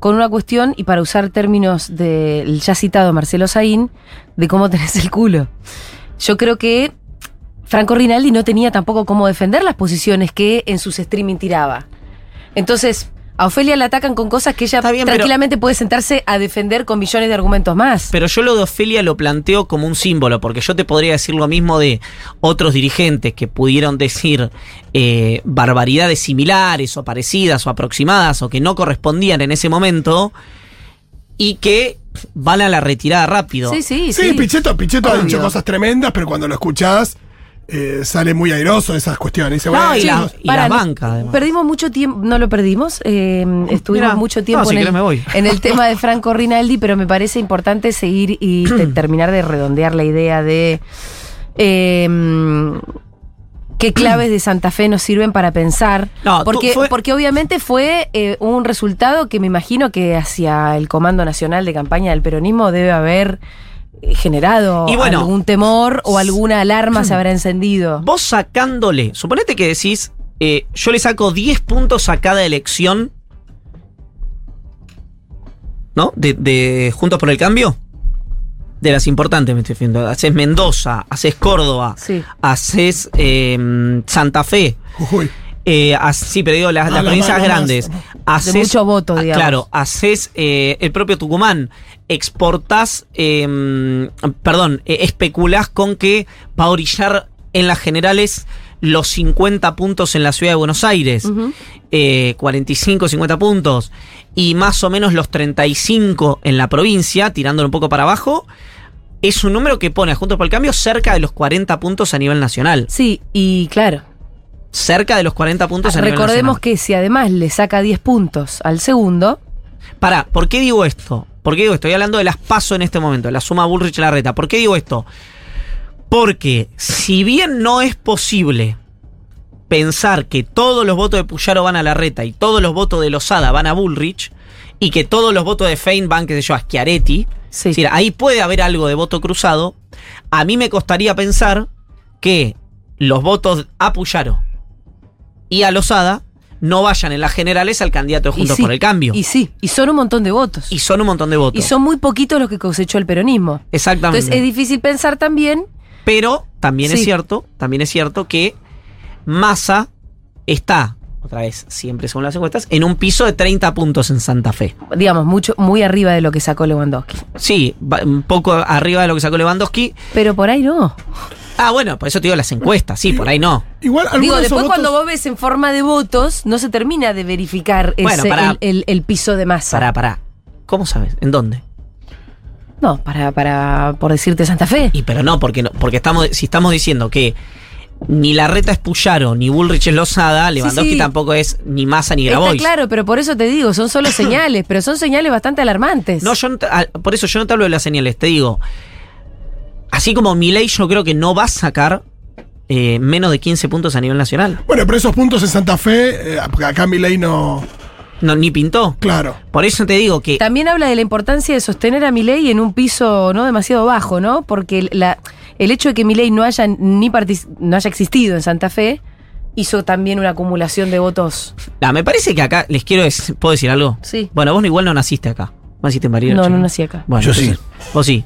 con una cuestión, y para usar términos del ya citado Marcelo Saín, de cómo tenés el culo. Yo creo que Franco Rinaldi no tenía tampoco cómo defender las posiciones que en sus streaming tiraba. Entonces, a Ofelia la atacan con cosas que ella pero- tranquilamente puede sentarse a defender con millones de argumentos más. Pero yo lo de Ofelia lo planteo como un símbolo, porque yo te podría decir lo mismo de otros dirigentes que pudieron decir eh, barbaridades similares o parecidas o aproximadas o que no correspondían en ese momento y que van a la retirada rápido. sí, sí, Sí, sí. Pichetto, Pichetto ha dicho cosas tremendas, pero cuando lo escuchás, eh, sale muy airoso de esas cuestiones. Dice, No, bueno, y la- chicos, y Para, la banca, además. Perdimos mucho tiempo, no lo perdimos, eh, estuvimos mucho tiempo no, en, el, me voy. en el tema de Franco Rinaldi, pero me parece importante seguir y te- terminar de redondear la idea de eh, qué claves de Santa Fe nos sirven para pensar. No, tú- porque, fue- porque obviamente fue eh, un resultado que me imagino que hacia el Comando Nacional de Campaña del Peronismo debe haber generado Y bueno, algún temor o alguna alarma se habrá encendido. Vos sacándole, suponete que decís, eh, yo le saco 10 puntos a cada elección, ¿no? De, de Juntos por el Cambio. De las importantes, me estoy refiriendo. Haces Mendoza, haces Córdoba, Sí. haces eh, Santa Fe. Jujuy. Eh, as- sí, pero digo las, las la- provincias grandes. Haces, mucho voto, ah, digamos. Claro, haces eh, el propio Tucumán. Exportás, eh, perdón, eh, especulás con que va a orillar en las generales los 50 puntos en la ciudad de Buenos Aires. Ujú. eh, 45, 50 puntos. Y más o menos los 35 en la provincia, tirándolo un poco para abajo. Es un número que pone a Juntos por el Cambio cerca de los 40 puntos a nivel nacional. Sí, y claro, Cerca de los 40 puntos a nivel nacional. recordemos que si además le saca 10 puntos al segundo, Pará, ¿por qué digo esto? ¿Por qué digo esto? Estoy hablando de las paso en este momento, de la suma Bullrich-Larreta. ¿Por qué digo esto? Porque si bien no es posible pensar que todos los votos de Puyaro van a Larreta y todos los votos de Lozada van a Bullrich y que todos los votos de Fein van, qué sé yo, a Schiaretti, sí. es decir, ahí puede haber algo de voto cruzado, a mí me costaría pensar que los votos a Puyaro y a Lozada no vayan en las generales al candidato de Juntos sí, por el Cambio. Y sí, y son un montón de votos. Y son un montón de votos. Y son muy poquitos los que cosechó el peronismo. Exactamente. Entonces es difícil pensar también. Pero también es cierto, también es cierto que Massa está otra vez, siempre según las encuestas, en un piso de 30 puntos en Santa Fe. Digamos, mucho, muy arriba de lo que sacó Lewandowski. Sí, un poco arriba de lo que sacó Lewandowski. Pero por ahí no. Ah, bueno, por eso te digo las encuestas, sí, por ahí no. Igual algunos Digo, después cuando vos ves en forma de votos, no se termina de verificar Bueno, ese- el, el- el piso de masa. Pará, pará. ¿Cómo sabes? ¿En dónde? No, para, para, por decirte Santa Fe. Y pero no, porque no, porque estamos, si estamos diciendo que ni la reta es Puyaro, ni Bullrich es Lozada, Lewandowski sí. tampoco es ni Massa ni Está Grabois. claro, pero por eso te digo, son solo señales, pero son señales bastante alarmantes. No, yo no te- por eso yo no te hablo de las señales, te digo. Así como Milei yo creo que no va a sacar eh, menos de 15 puntos a nivel nacional. Bueno, pero esos puntos en Santa Fe, eh, porque acá Milei no. No, ni pintó. Claro. Por eso te digo que También habla de la importancia de sostener a Milei en un piso no demasiado bajo, ¿no? Porque la, el hecho de que Milei no haya ni no haya existido en Santa Fe hizo también una acumulación de votos. Ah, me parece que acá les quiero decir, ¿puedo decir algo? Sí. Bueno, vos igual no naciste acá. ¿Vos naciste en Bariloche? No, no nací acá. Bueno, Yo sí. Vos sí.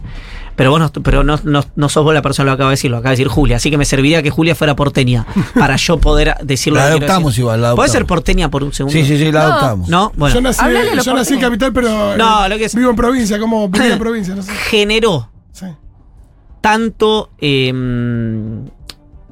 Pero vos no, pero no, no, no sos vos la persona que lo acaba de decir, lo acaba de decir Julia. Así que me serviría que Julia fuera porteña para yo poder decirlo. La adoptamos decir. igual, la ¿Podés ser adoptamos. porteña por un segundo? Sí, sí, sí, la No. adoptamos. ¿No? Bueno. yo nací, yo en capital, pero. eh, No, lo que es- Vivo en provincia, como vivo en provincia, no sé. generó Sí. tanto eh,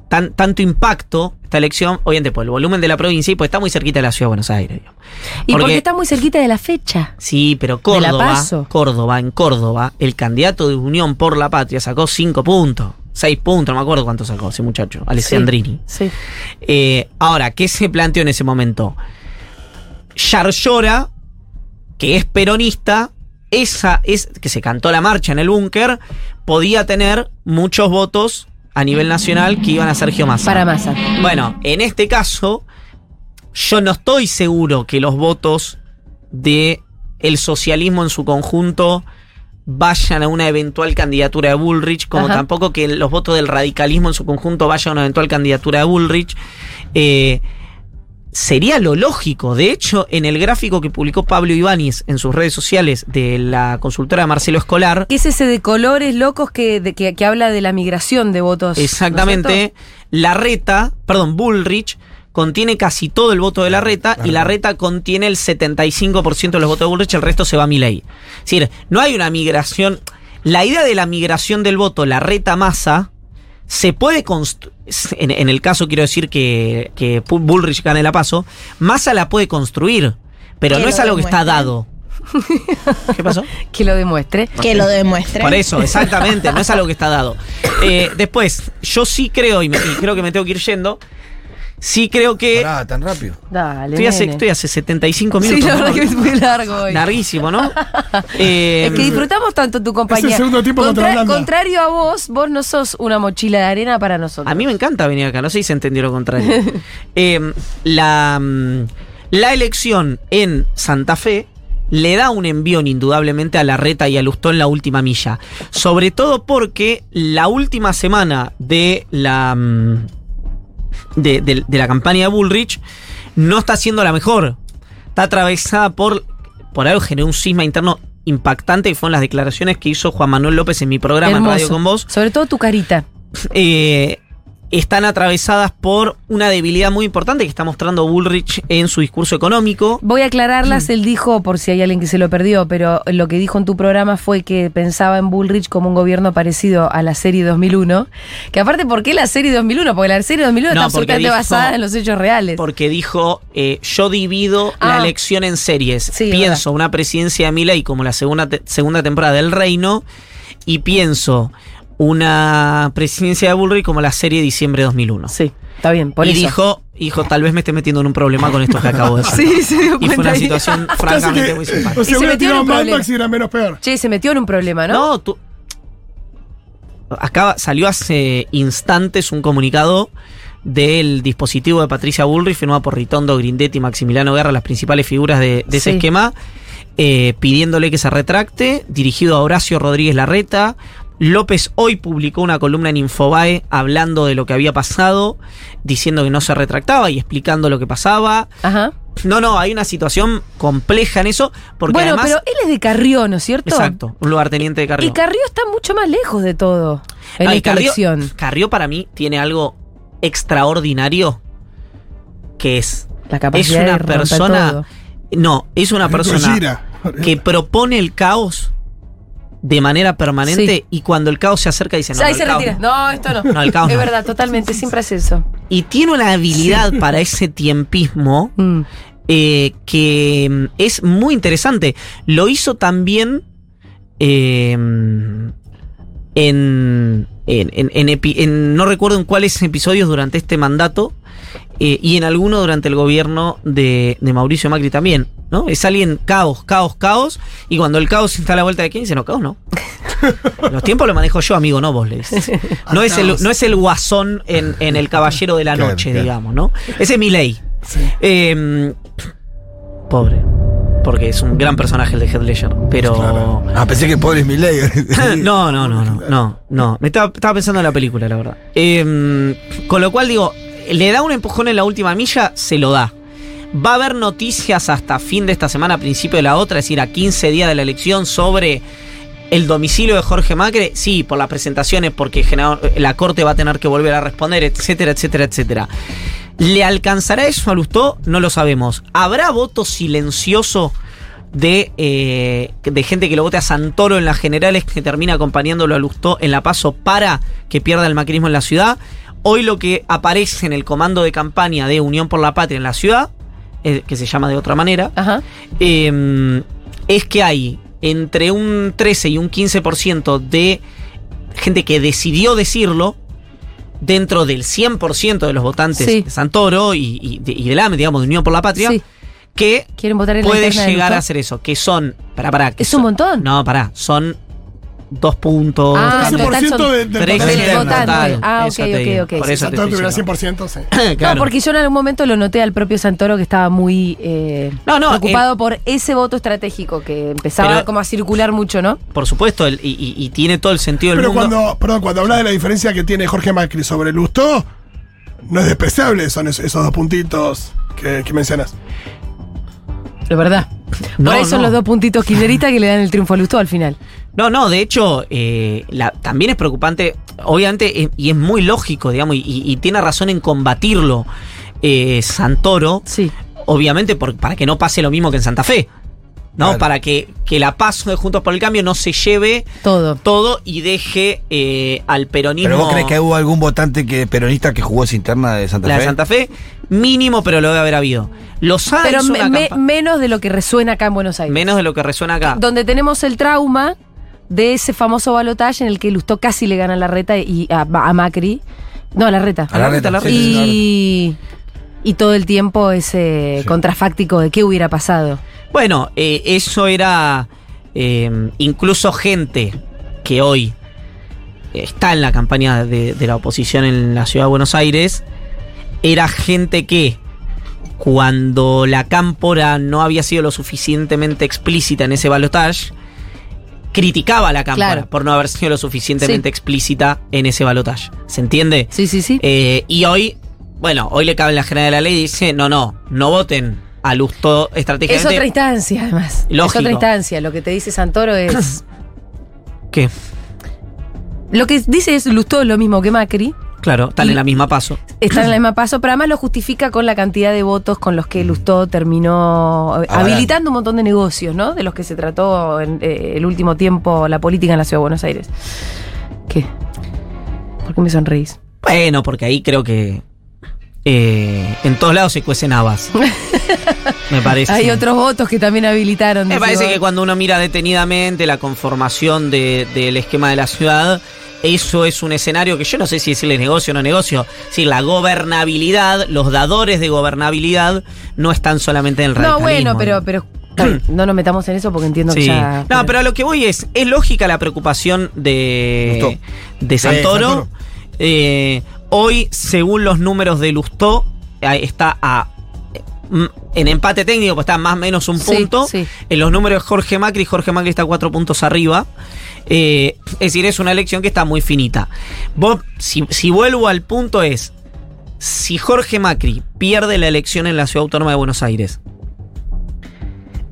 tan, tanto impacto esta elección, obviamente por el volumen de la provincia y pues está muy cerquita de la ciudad de Buenos Aires. digamos. Y porque, está muy cerquita de la fecha. Sí, pero Córdoba. Córdoba, en Córdoba, el candidato de Unión por la Patria sacó cinco puntos. Seis puntos, no me acuerdo cuánto sacó ese muchacho, Alessandrini. Sí. Eh, ahora, ¿qué se planteó en ese momento? Yarlora, que es peronista, esa es que se cantó la marcha en el búnker, podía tener muchos votos a nivel nacional que iban a Sergio Massa. Para masa. Bueno, en este caso, yo no estoy seguro que los votos de el socialismo en su conjunto vayan a una eventual candidatura de Bullrich, como Ajá. tampoco que los votos del radicalismo en su conjunto vayan a una eventual candidatura de Bullrich. Eh, sería lo lógico. De hecho, en el gráfico que publicó Pablo Ibáñez en sus redes sociales de la consultora Marcelo Escolar, ¿Qué es ese de colores locos que, de- que, que habla de la migración de votos? ¿no es Exactamente. la reta, perdón, Bullrich contiene casi todo el voto de la reta y la reta contiene el 75% de los votos de Bullrich, el resto se va a Milei. Es decir, no hay una migración. La idea de la migración del voto, la reta masa, se puede construir. En, en el caso quiero decir que, que Bullrich gane la paso, Massa la puede construir, pero Que no es algo que está dado. ¿Qué pasó? Que lo demuestre. Que lo demuestre. Por eso, exactamente, no es algo que está dado. Eh, después, yo sí creo, y, me- y creo que me tengo que ir yendo, sí creo que... Pará, tan rápido. Dale. Estoy hace, estoy hace 75 Sí, minutos. la ¿no? verdad que es muy largo hoy. Larguísimo, ¿no? Eh, Es que disfrutamos tanto tu compañía. Es el segundo tiempo contra. Contrario a vos, vos no sos una mochila de arena para nosotros. A mí me encanta venir acá, no sé si se entendió lo contrario. Eh, la, mm, la elección en Santa Fe le da un envión indudablemente a la reta y a Lustó en la última milla. Sobre todo porque la última semana de la, mm, de, de- de la campaña de Bullrich no está siendo la mejor. Está atravesada por, por algo generó un cisma interno impactante y fueron las declaraciones que hizo Juan Manuel López en mi programa en. Radio con Vos Sobre todo tu carita. eh, están atravesadas por una debilidad muy importante que está mostrando Bullrich en su discurso económico. Voy a aclararlas, él dijo, por si hay alguien que se lo perdió, pero lo que dijo en tu programa fue que pensaba en Bullrich como un gobierno parecido a la serie 2001. Que aparte, ¿por qué la serie 2001? Porque la serie 2001 No, está absolutamente dijo- basada en los hechos reales. Porque dijo, eh, yo divido la Ah. elección en series. Sí, pienso una presidencia de Milei como la segunda, te- segunda temporada del Reino y pienso una presidencia de Bullrich como la serie de diciembre de 2001. Sí, está bien, por y eso. dijo, hijo, tal vez me esté metiendo en un problema con esto que acabo de decir. Sí, se dio y fue una ahí. situación francamente que- muy o simpática. sea, Y se hubiera metió en un problema. Y era menos peor. Che, se metió en un problema, ¿no? No, tú. Acaba, salió hace instantes un comunicado del dispositivo de Patricia Bullrich, firmado por Ritondo, Grindetti y Maximiliano Guerra, las principales figuras de, de ese Sí. esquema, eh, pidiéndole que se retracte, dirigido a Horacio Rodríguez Larreta. López hoy publicó una columna en Infobae hablando de lo que había pasado, diciendo que no se retractaba y explicando lo que pasaba. Ajá. No, no, hay una situación compleja en eso, porque bueno, además. pero él es de Carrió, ¿no es cierto? Exacto, un lugarteniente de Carrió. Y Carrió está mucho más lejos de todo en No, esta Carrió- elección. Carrió para mí tiene algo extraordinario que es La es capacidad de una romper persona. todo. No, es una persona que propone el caos de manera permanente Sí. y cuando el caos se acerca dice no. Ahí no, se el caos retira. no". No, esto no. No, el caos Es no. verdad, totalmente. Siempre hace eso. Y tiene una habilidad para ese tiempismo Mm. eh, que mm, es muy interesante. Lo hizo también eh, en, en, en- en epi- en- no recuerdo en cuáles episodios durante este mandato eh, y en alguno durante el gobierno de, de Mauricio Macri también. ¿No? Es alguien caos, caos, caos. Y cuando el caos está a la vuelta de quién dice, no, caos no. Los tiempos lo manejo yo, amigo, no vos le dices. No es el, no es el guasón en, en El Caballero de la Claro, Noche, claro. digamos, ¿no? Ese es mi ley. Eh, pobre. Porque es un gran personaje el de Heath Ledger. Pero. Ah, pensé que pobre es mi ley. no, no, no, no, no, no. Me estaba, estaba pensando en la película, la verdad. Eh, con lo cual digo, le da un empujón en la última milla, se lo da. Va a haber noticias hasta fin de esta semana, principio de la otra, es decir, a 15 días de la elección sobre el domicilio de Jorge Macri. Sí, por las presentaciones, porque la corte va a tener que volver a responder, etcétera, etcétera, etcétera. ¿Le alcanzará eso a Lustó? No lo sabemos. ¿Habrá voto silencioso de, eh, de gente que lo vote a Santoro en las generales que termina acompañándolo a Lustó en la paso para que pierda el macrismo en la ciudad? Hoy lo que aparece en el comando de campaña de Unión por la Patria en la ciudad, eh, que se llama de otra manera, Ajá. eh, es que hay entre un 13 y un 15% de gente que decidió decirlo dentro del 100% de los votantes Sí. de Santoro y, y de, y del AME, digamos, de Unión por la Patria, Sí. que Quieren votar en puede llegar a hacer eso, que son, para, para, Es un montón. No, pará, son dos puntos. Ah, Ese en total por ciento son de- del votante. total. Ah, Eso ok, ok, ok. Por eso te Santoro tuviera diciendo. 100%, sí. Claro. No, porque yo en algún momento lo noté al propio Santoro que estaba muy eh, No, no, preocupado por ese voto estratégico que empezaba Pero- como a circular mucho, ¿no? Por supuesto, el- y, y- y tiene todo el sentido del Pero mundo. cuando, perdón, cuando hablas de la diferencia que tiene Jorge Macri sobre Lustó, no es despreciable, son es- esos dos puntitos que, que mencionas. De verdad. No, por ahí son los dos puntitos kirchneristas que le dan el triunfo a Lustó al final. No, no, de hecho, eh, la- también es preocupante, obviamente, eh, y es muy lógico, digamos, y, y- y tiene razón en combatirlo eh, Santoro, Sí. obviamente por- para que no pase lo mismo que en Santa Fe, ¿no? Claro. Para que, que la paz de Juntos por el Cambio no se lleve Todo. todo y deje eh, al peronismo... ¿Pero vos crees que hubo algún votante que peronista que jugó esa interna de Santa la Fe? de Santa Fe, mínimo, pero lo debe haber habido. Los Pero me- me- menos de lo que resuena acá en Buenos Aires. menos de lo que resuena acá. Donde tenemos el trauma de ese famoso balotaje en el que Lustó casi le gana a la reta y a, a Macri. No, a la reta. A la reta, la sí, y, y todo el tiempo ese contrafáctico de qué hubiera pasado. Bueno, eh, eso era eh, incluso gente que hoy está en la campaña de, de la oposición en la ciudad de Buenos Aires, era gente que cuando la cámpora no había sido lo suficientemente explícita en ese balotaje, criticaba a la cámpora Claro. por no haber sido lo suficientemente Sí. explícita en ese balotaje. ¿Se entiende? Sí, sí, sí. Eh, y hoy, bueno, hoy le cabe en la general de la ley y dice, no, no, no voten a Lustó es estratégicamente. otra instancia, además. Lógico. Es otra instancia. Lo que te dice Santoro es. ¿Qué? lo que dice es Lustó lo mismo que Macri. Claro, están Y- en la misma paso. Están en el mismo paso, pero además lo justifica con la cantidad de votos con los que Lustó terminó eh, habilitando un montón de negocios, ¿no? De los que se trató en eh, el último tiempo la política en la ciudad de Buenos Aires. ¿Qué? ¿Por qué me sonreís? Bueno, porque ahí creo que eh, en todos lados se cuecen habas. Me parece. Hay otros votos que también habilitaron. Me parece vos. que cuando uno mira detenidamente la conformación de- del esquema de la ciudad, eso es un escenario que yo no sé si decirle negocio o no negocio. Si la gobernabilidad, los dadores de gobernabilidad no están solamente en el No, radicalismo. bueno, pero, pero no nos metamos en eso porque entiendo que ya. No, pero a lo que voy es, es lógica la preocupación de, Lustó. de Santoro. Santoro. Eh, hoy, según los números de Lustó, está a mm, en empate técnico, pues está más o menos un Sí, punto. sí. En los números de Jorge Macri, Jorge Macri está cuatro puntos arriba. Eh, es decir, es una elección que está muy finita. Vos, si, si vuelvo al punto es, si Jorge Macri pierde la elección en la Ciudad Autónoma de Buenos Aires,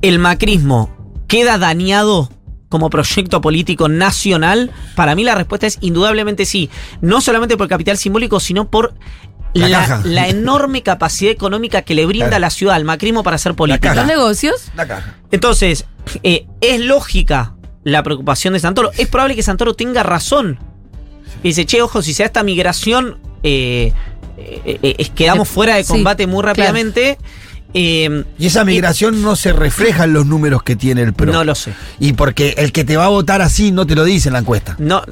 el macrismo queda dañado como proyecto político nacional? Para mí la respuesta es indudablemente sí. No solamente por el capital simbólico, sino por La la, caja. la enorme capacidad económica que le brinda Claro. la ciudad al macrismo para hacer política. Los negocios. La caja. Entonces, eh, es lógica la preocupación de Santoro. Es probable que Santoro tenga razón. Y dice, che, ojo, si se da esta migración, eh, eh, eh, quedamos fuera de Sí, combate muy claro. rápidamente. Eh, Y esa migración no se refleja en los números que tiene el PRO. no lo sé. Y porque el que te va a votar así no te lo dice en la encuesta. No,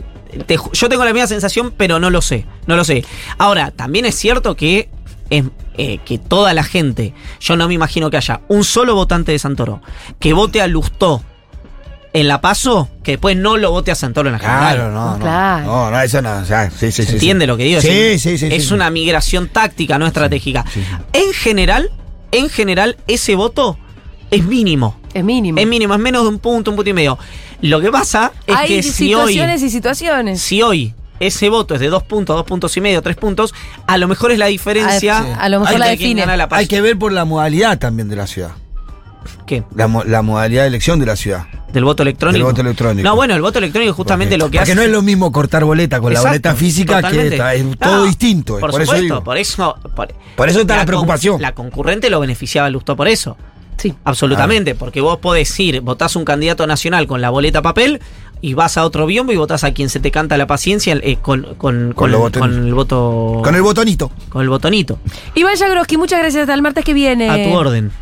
te yo tengo la misma sensación, pero no lo sé. No lo sé. Ahora, también es cierto que, es, eh, que toda la gente, yo no me imagino que haya un solo votante de Santoro que vote a Lustó en la paso, que después no lo vote a Santoro en la general. Claro, no, no. Claro. No, no, eso no. o sea, sí, sí, ¿Se sí, entiende sí. lo que digo? Sí, Es- sí, sí. Es sí. una migración táctica, no estratégica. sí, sí. En general, en general, ese voto es mínimo. Es mínimo. Es mínimo, es menos de un punto, un punto y medio. Lo que pasa es Hay que si hoy, situaciones y situaciones. si hoy ese voto es de dos puntos, dos puntos y medio, tres puntos, a lo mejor es la diferencia. A- sí. a lo mejor la quién define. gana la paz. Hay que ver por la modalidad también de la ciudad. ¿Qué? La, mo- la modalidad de elección de la ciudad. ¿Del voto electrónico? Del voto electrónico. No, bueno, el voto electrónico es justamente Porque- lo que porque hace. no es lo mismo cortar boleta con Exacto, la boleta física totalmente. que está- es No, todo distinto. Por, Por, eso supuesto, digo. por eso. Por, Por eso está la preocupación. La concurrente lo beneficiaba a Lustó por eso. Sí. Absolutamente, porque vos podés ir, votás un candidato nacional con la boleta papel y vas a otro biombo y votás a quien se te canta la paciencia eh, con, con, con, el, con el voto. Con el botonito. con el botonito. Iván Jagroski, muchas gracias. Hasta el martes que viene. A tu orden.